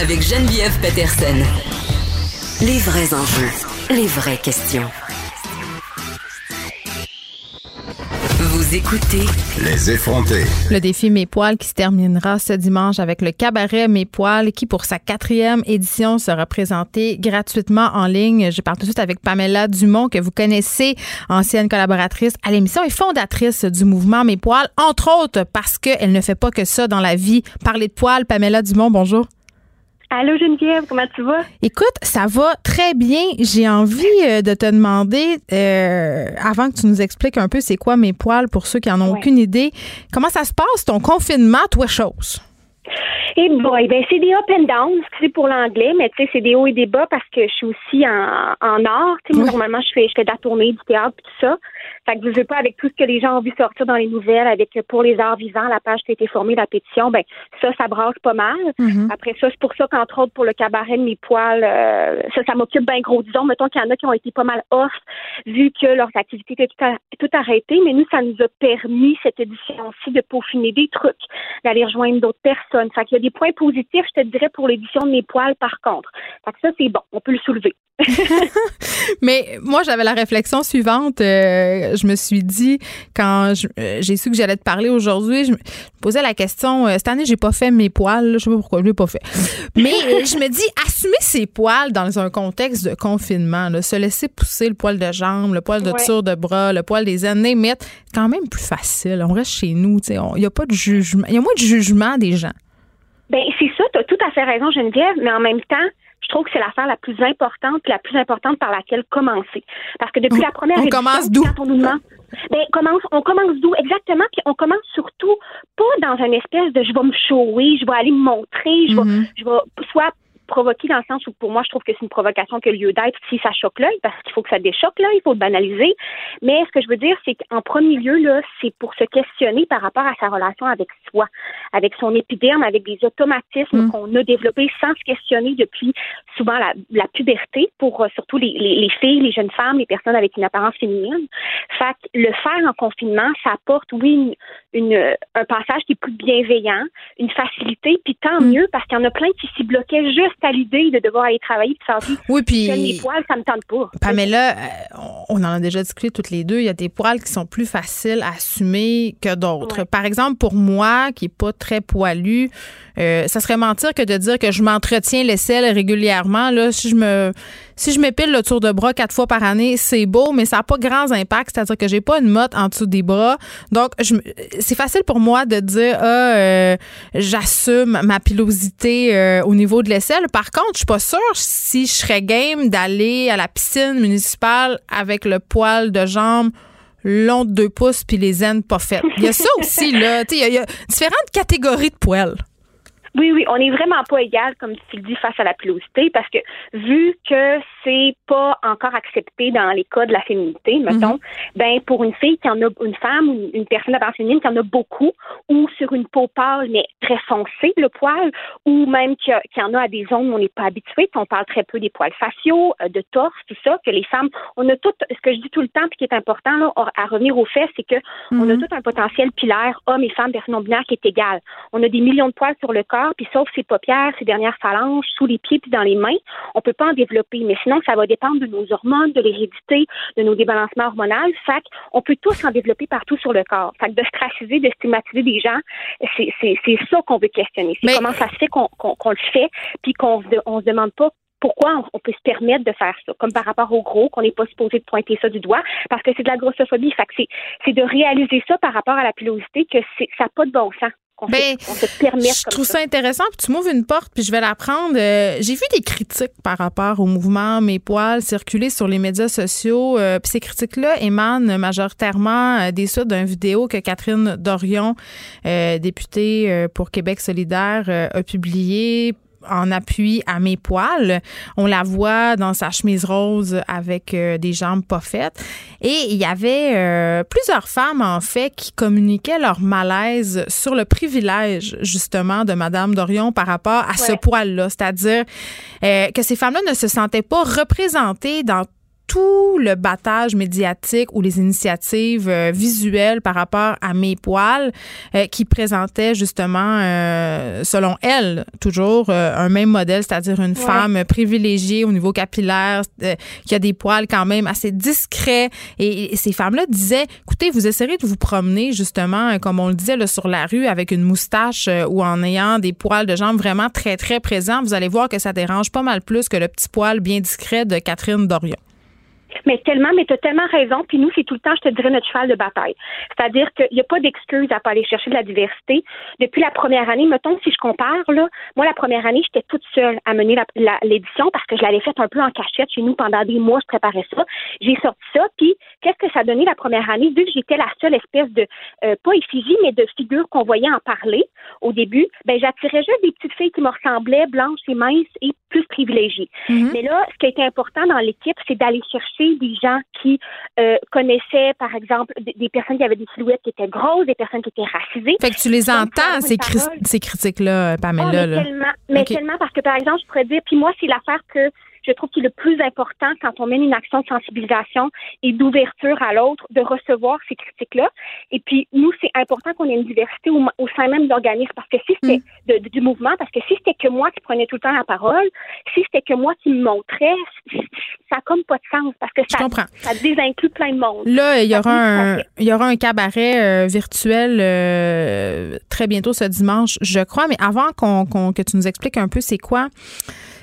[SPEAKER 7] Avec Geneviève Peterson. Les vrais enjeux, les vraies questions. Vous écoutez
[SPEAKER 9] Les effrontés.
[SPEAKER 1] Le défi Mes Poils qui se terminera ce dimanche avec le cabaret Mes Poils qui, pour sa quatrième édition, sera présenté gratuitement en ligne. Je parle tout de suite avec Pamela Dumont, que vous connaissez, ancienne collaboratrice à l'émission et fondatrice du mouvement Mes Poils, entre autres parce qu'elle ne fait pas que ça dans la vie. Parler de poils, Pamela Dumont, bonjour.
[SPEAKER 13] Allô Geneviève, comment tu vas?
[SPEAKER 1] Écoute, ça va très bien. J'ai envie euh, de te demander, euh, avant que tu nous expliques un peu c'est quoi mes poils pour ceux qui en ont
[SPEAKER 13] Ouais.
[SPEAKER 1] aucune idée, comment ça se passe ton confinement, toi chose?
[SPEAKER 13] Eh boy, ben c'est des up and down, c'est pour l'anglais, mais tu sais, c'est des hauts et des bas parce que je suis aussi en, en art. Tu sais, moi, normalement, je fais, je fais de la tournée, du théâtre, pis tout ça. Fait que je veux pas avec tout ce que les gens ont vu sortir dans les nouvelles, avec euh, pour les arts vivants, la page qui a été formée, la pétition, ben ça, ça brasse pas mal. Après ça, c'est pour ça qu'entre autres, pour le cabaret de mes poils, euh, ça, ça m'occupe bien gros. Disons, mettons qu'il y en a qui ont été pas mal off, vu que leurs activités étaient tout, tout arrêtées, mais nous, ça nous a permis, cette édition-ci, de peaufiner des trucs, d'aller rejoindre d'autres personnes. Fait qu'il y a des points positifs, je te dirais, pour l'édition de mes poils, par contre. Fait que ça, c'est bon, on peut le soulever.
[SPEAKER 1] Mais moi, j'avais la réflexion suivante. euh, je me suis dit, quand euh, j'ai su que j'allais te parler aujourd'hui, je me posais la question, euh, cette année, j'ai pas fait mes poils. là, je sais pas pourquoi, je l'ai pas fait. Mais je me dis, assumer ses poils dans un contexte de confinement, là, se laisser pousser le poil de jambe, le poil de
[SPEAKER 13] Ouais.
[SPEAKER 1] tour de bras, le poil des années, c'est quand même plus facile. On reste chez nous, il y a pas de jugement, il y a moins de jugement des gens.
[SPEAKER 13] Ben, c'est ça, tu as tout à fait raison, Geneviève, mais en même temps, trouve que c'est l'affaire la plus importante, la plus importante par laquelle commencer. Parce que depuis la première
[SPEAKER 1] on
[SPEAKER 13] édition,
[SPEAKER 1] commence d'où?
[SPEAKER 13] quand on nous demande, ben, commence, on commence d'où? Exactement, puis on commence surtout pas dans une espèce de je vais me shower, je vais aller me montrer, je vais,
[SPEAKER 1] Mhm.
[SPEAKER 13] je vais soit provoquer dans le sens où pour moi je trouve que c'est une provocation qui a lieu d'être si ça choque l'œil parce qu'il faut que ça déchoque l'œil, il faut le banaliser. Mais ce que je veux dire c'est qu'en premier lieu là, c'est pour se questionner par rapport à sa relation avec soi, avec son épiderme, avec des automatismes qu'on a développés sans se questionner depuis souvent la, la puberté pour euh, surtout les, les, les filles, les jeunes femmes, les personnes avec une apparence féminine. Fait que le faire en confinement, ça apporte oui une, une, un passage qui est plus bienveillant, une facilité, puis tant mieux parce qu'il y en a plein qui s'y bloquaient juste à l'idée de devoir aller travailler puis faire
[SPEAKER 1] Oui, puis
[SPEAKER 13] les poils, ça me tente pas.
[SPEAKER 1] Pamela, euh, on en a déjà discuté toutes les deux. Il y a des poils qui sont plus faciles à assumer que d'autres. Par exemple, pour moi, qui est pas très poilu, euh, ça serait mentir que de dire que je m'entretiens les selles régulièrement. Là, si je me si je m'épile le tour de bras quatre fois par année, c'est beau, mais ça n'a pas grand impact. C'est-à-dire que j'ai pas une motte en dessous des bras. Donc, c'est facile pour moi de dire ah, euh, j'assume ma pilosité euh, au niveau de l'aisselle. Par contre, je suis pas sûre si je serais game d'aller à la piscine municipale avec le poil de jambe long de deux pouces puis les aines pas faites. Il y a ça aussi, là. Il y, y, a différentes catégories de poils.
[SPEAKER 13] Oui, oui, on n'est vraiment pas égal, comme tu le dis, face à la pilosité, parce que vu que c'est pas encore accepté dans les cas de la féminité, mhm. mettons, ben pour une fille qui en a une femme ou une personne d'apparence féminine qui en a beaucoup, ou sur une peau pâle mais très foncée, le poil, ou même qui, en a à des zones où on n'est pas habitué, on parle très peu des poils faciaux, euh, de torse, tout ça, que les femmes, on a tout, ce que je dis tout le temps, puis qui est important là, à revenir au fait, c'est que on a mhm. tout un potentiel pilaire, hommes et femmes, personnes non binaires, qui est égal. On a des millions de poils sur le corps puis sauf ses paupières, ses dernières phalanges, sous les pieds puis dans les mains, on peut pas en développer. Mais sinon, ça va dépendre de nos hormones, de l'hérédité, de nos débalancements hormonaux. Fait on peut tous en développer partout sur le corps. Fait que de straciser, de stigmatiser des gens, c'est ça qu'on veut questionner. C'est comment ça se fait qu'on le fait, puis qu'on on se demande pas pourquoi on, peut se permettre de faire ça, comme par rapport au gros, qu'on n'est pas supposé de pointer ça du doigt, parce que c'est de la grossophobie. Fait c'est de réaliser ça par rapport à la pilosité que ça n'a pas de bon sens
[SPEAKER 1] ben, je trouve ça, intéressant. Puis tu m'ouvres une porte, puis je vais la prendre. Euh, j'ai vu des critiques par rapport au mouvement Mes poils circuler sur les médias sociaux. Euh, puis ces critiques-là émanent majoritairement euh, des suites d'une vidéo que Catherine Dorion, députée pour Québec solidaire, a publiée en appui à mes poils. On la voit dans sa chemise rose avec euh, des jambes pas faites. Et il y avait euh, plusieurs femmes, en fait, qui communiquaient leur malaise sur le privilège, justement, de Madame Dorion par rapport à ce poil-là. C'est-à-dire euh, que ces femmes-là ne se sentaient pas représentées dans tout le battage médiatique ou les initiatives euh, visuelles par rapport à mes poils euh, qui présentaient justement, euh, selon elle, toujours un même modèle, c'est-à-dire une femme privilégiée au niveau capillaire, qui a des poils quand même assez discrets. Et, ces femmes-là disaient, écoutez, vous essayerez de vous promener justement, comme on le disait, là, sur la rue avec une moustache ou en ayant des poils de jambes vraiment très, très présents. Vous allez voir que ça dérange pas mal plus que le petit poil bien discret de Catherine Dorion.
[SPEAKER 13] Mais tellement, mais tu as tellement raison. Puis nous, c'est tout le temps, je te dirais, notre cheval de bataille. C'est-à-dire qu'il n'y a pas d'excuse à pas aller chercher de la diversité. Depuis la première année, mettons, si je compare, là, moi, la première année, j'étais toute seule à mener l'édition parce que je l'avais faite un peu en cachette chez nous pendant des mois, je préparais ça. J'ai sorti ça. Puis, qu'est-ce que ça donné la première année? Vu que j'étais la seule espèce de, euh, pas effigie, mais de figure qu'on voyait en parler au début, ben, j'attirais juste des petites filles qui me ressemblaient, blanches et minces et plus privilégiées. Mm-hmm. Mais là, ce qui a été important dans l'équipe, c'est d'aller chercher des gens qui euh, connaissaient, par exemple, des, personnes qui avaient des silhouettes qui étaient grosses, des personnes qui étaient racisées.
[SPEAKER 1] Fait que tu les entends, ces, ces critiques-là, Pamela.
[SPEAKER 13] Oh, mais, tellement, mais tellement parce que, par exemple, je pourrais dire, puis moi, c'est l'affaire que je trouve qu'il est le plus important quand on mène une action de sensibilisation et d'ouverture à l'autre, de recevoir ces critiques-là. Et puis, nous, c'est important qu'on ait une diversité au, sein même de l'organisme, parce que si c'était mm. du mouvement, parce que si c'était que moi qui prenais tout le temps la parole, si c'était que moi qui me montrais, ça n'a comme pas de sens, parce que ça, ça désinclut plein de monde.
[SPEAKER 1] Là, il y aura un, il y aura un cabaret euh, virtuel euh, très bientôt ce dimanche, je crois, mais avant qu'on, que tu nous expliques un peu c'est quoi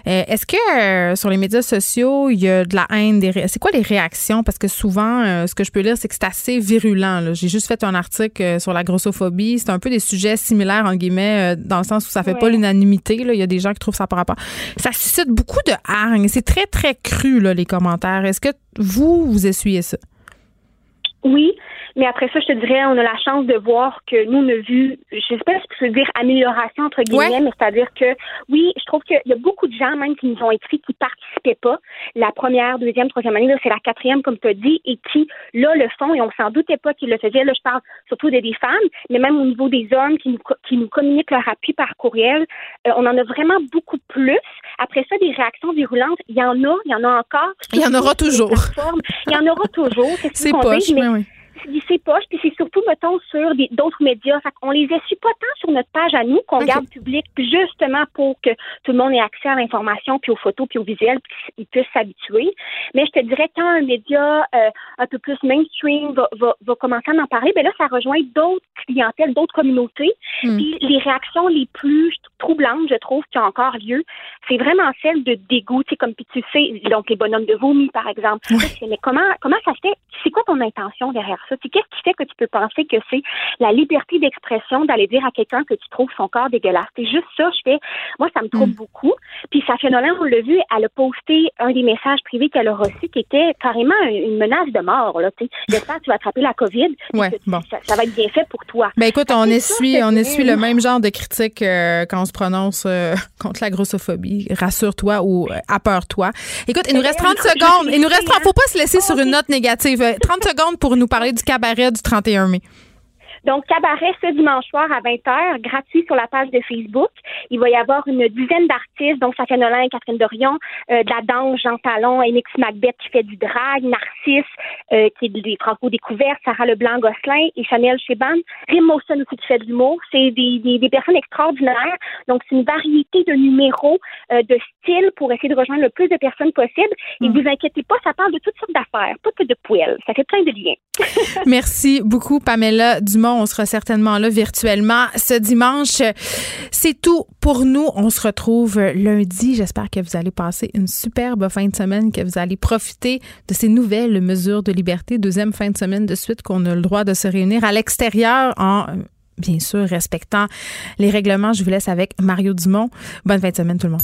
[SPEAKER 1] euh, est-ce que sur les médias sociaux, il y a de la haine? Des c'est quoi les réactions? Parce que souvent, euh, ce que je peux lire, c'est que c'est assez virulent. J'ai juste fait un article sur la grossophobie. C'est un peu des sujets similaires, en guillemets, dans le sens où ça fait pas l'unanimité. Il y a des gens qui trouvent ça par rapport. Ça suscite beaucoup de hargne. C'est très, très cru, là, les commentaires. Est-ce que vous, vous essuyez ça?
[SPEAKER 13] Oui, mais après ça, je te dirais, on a la chance de voir que nous, on a vu, je sais pas si je peux dire amélioration entre guillemets, mais c'est-à-dire que oui, je trouve qu'il y a beaucoup de gens même qui nous ont écrit qui participaient pas. La première, deuxième, troisième année, là, c'est la quatrième, comme tu as dit, et qui, là, le font, et on s'en doutait pas qu'ils le faisaient. Là, je parle surtout des femmes, mais même au niveau des hommes qui nous, qui nous communiquent leur appui par courriel, euh, on en a vraiment beaucoup plus. Après ça, des réactions virulentes, il y en a, il y en a encore.
[SPEAKER 1] Il y en aura toujours.
[SPEAKER 13] Il y en aura toujours.
[SPEAKER 1] C'est poche, mais oui
[SPEAKER 13] dit c'est poche, puis c'est surtout, mettons, sur d'autres médias. Fait qu'on les essuie pas tant sur notre page à nous, qu'on garde public, justement pour que tout le monde ait accès à l'information, puis aux photos, puis aux visuels, puis qu'ils puissent s'habituer. Mais je te dirais, quand un média euh, un peu plus mainstream va, va, va commencer à en parler, ben là, ça rejoint d'autres clientèles, d'autres communautés. Puis les réactions les plus troublantes, je trouve, qui ont encore lieu, c'est vraiment celles de dégoût, tu sais, comme puis tu sais, donc les bonhommes de vomi, par exemple. Mais comment comment ça se fait? C'est quoi ton intention derrière ça? C'est qu'est-ce qui fait que tu peux penser que c'est la liberté d'expression d'aller dire à quelqu'un que tu trouves son corps dégueulasse? C'est juste ça, je fais. Moi, ça me trouble beaucoup. Puis Safia Nolan, on l'a vu, elle a posté un des messages privés qu'elle a reçus qui était carrément une menace de mort. Là, tu. J'espère que tu vas attraper la COVID.
[SPEAKER 1] Ouais,
[SPEAKER 13] que
[SPEAKER 1] bon.
[SPEAKER 13] ça, ça va être bien fait pour toi.
[SPEAKER 1] Ben écoute, on essuie, on essuie le même genre de critique euh, quand on se prononce euh, contre la grossophobie. Rassure-toi ou euh, appeure-toi. Écoute, il nous reste 30
[SPEAKER 13] je- je
[SPEAKER 1] secondes. Il nous reste,
[SPEAKER 13] réfléchis,
[SPEAKER 1] faut pas se laisser sur une note négative. Euh, 30 secondes pour nous parler du cabaret du 31 mai.
[SPEAKER 13] Donc, cabaret ce dimanche soir à 20h, gratuit sur la page de Facebook. Il va y avoir une dizaine d'artistes, dont Safia Nolin et Catherine Dorion, euh, de la danse, Jean Talon, Enix Macbeth qui fait du drag, Narcisse, euh, qui est des franco-découvertes, Sarah Leblanc Gosselin et Chanel Cheban. Rim Mawson aussi qui fait de l'humour. C'est des, des, des personnes extraordinaires. Donc, c'est une variété de numéros, euh, de styles pour essayer de rejoindre le plus de personnes possible. Et vous inquiétez pas, ça parle de toutes sortes d'affaires, pas que de poêles. Ça fait plein de liens.
[SPEAKER 1] Merci beaucoup, Pamela Dumont. On sera certainement là virtuellement ce dimanche. C'est tout pour nous. On se retrouve lundi. J'espère que vous allez passer une superbe fin de semaine, que vous allez profiter de ces nouvelles mesures de liberté. Deuxième fin de semaine de suite qu'on a le droit de se réunir à l'extérieur en, bien sûr, respectant les règlements. Je vous laisse avec Mario Dumont. Bonne fin de semaine, tout le monde.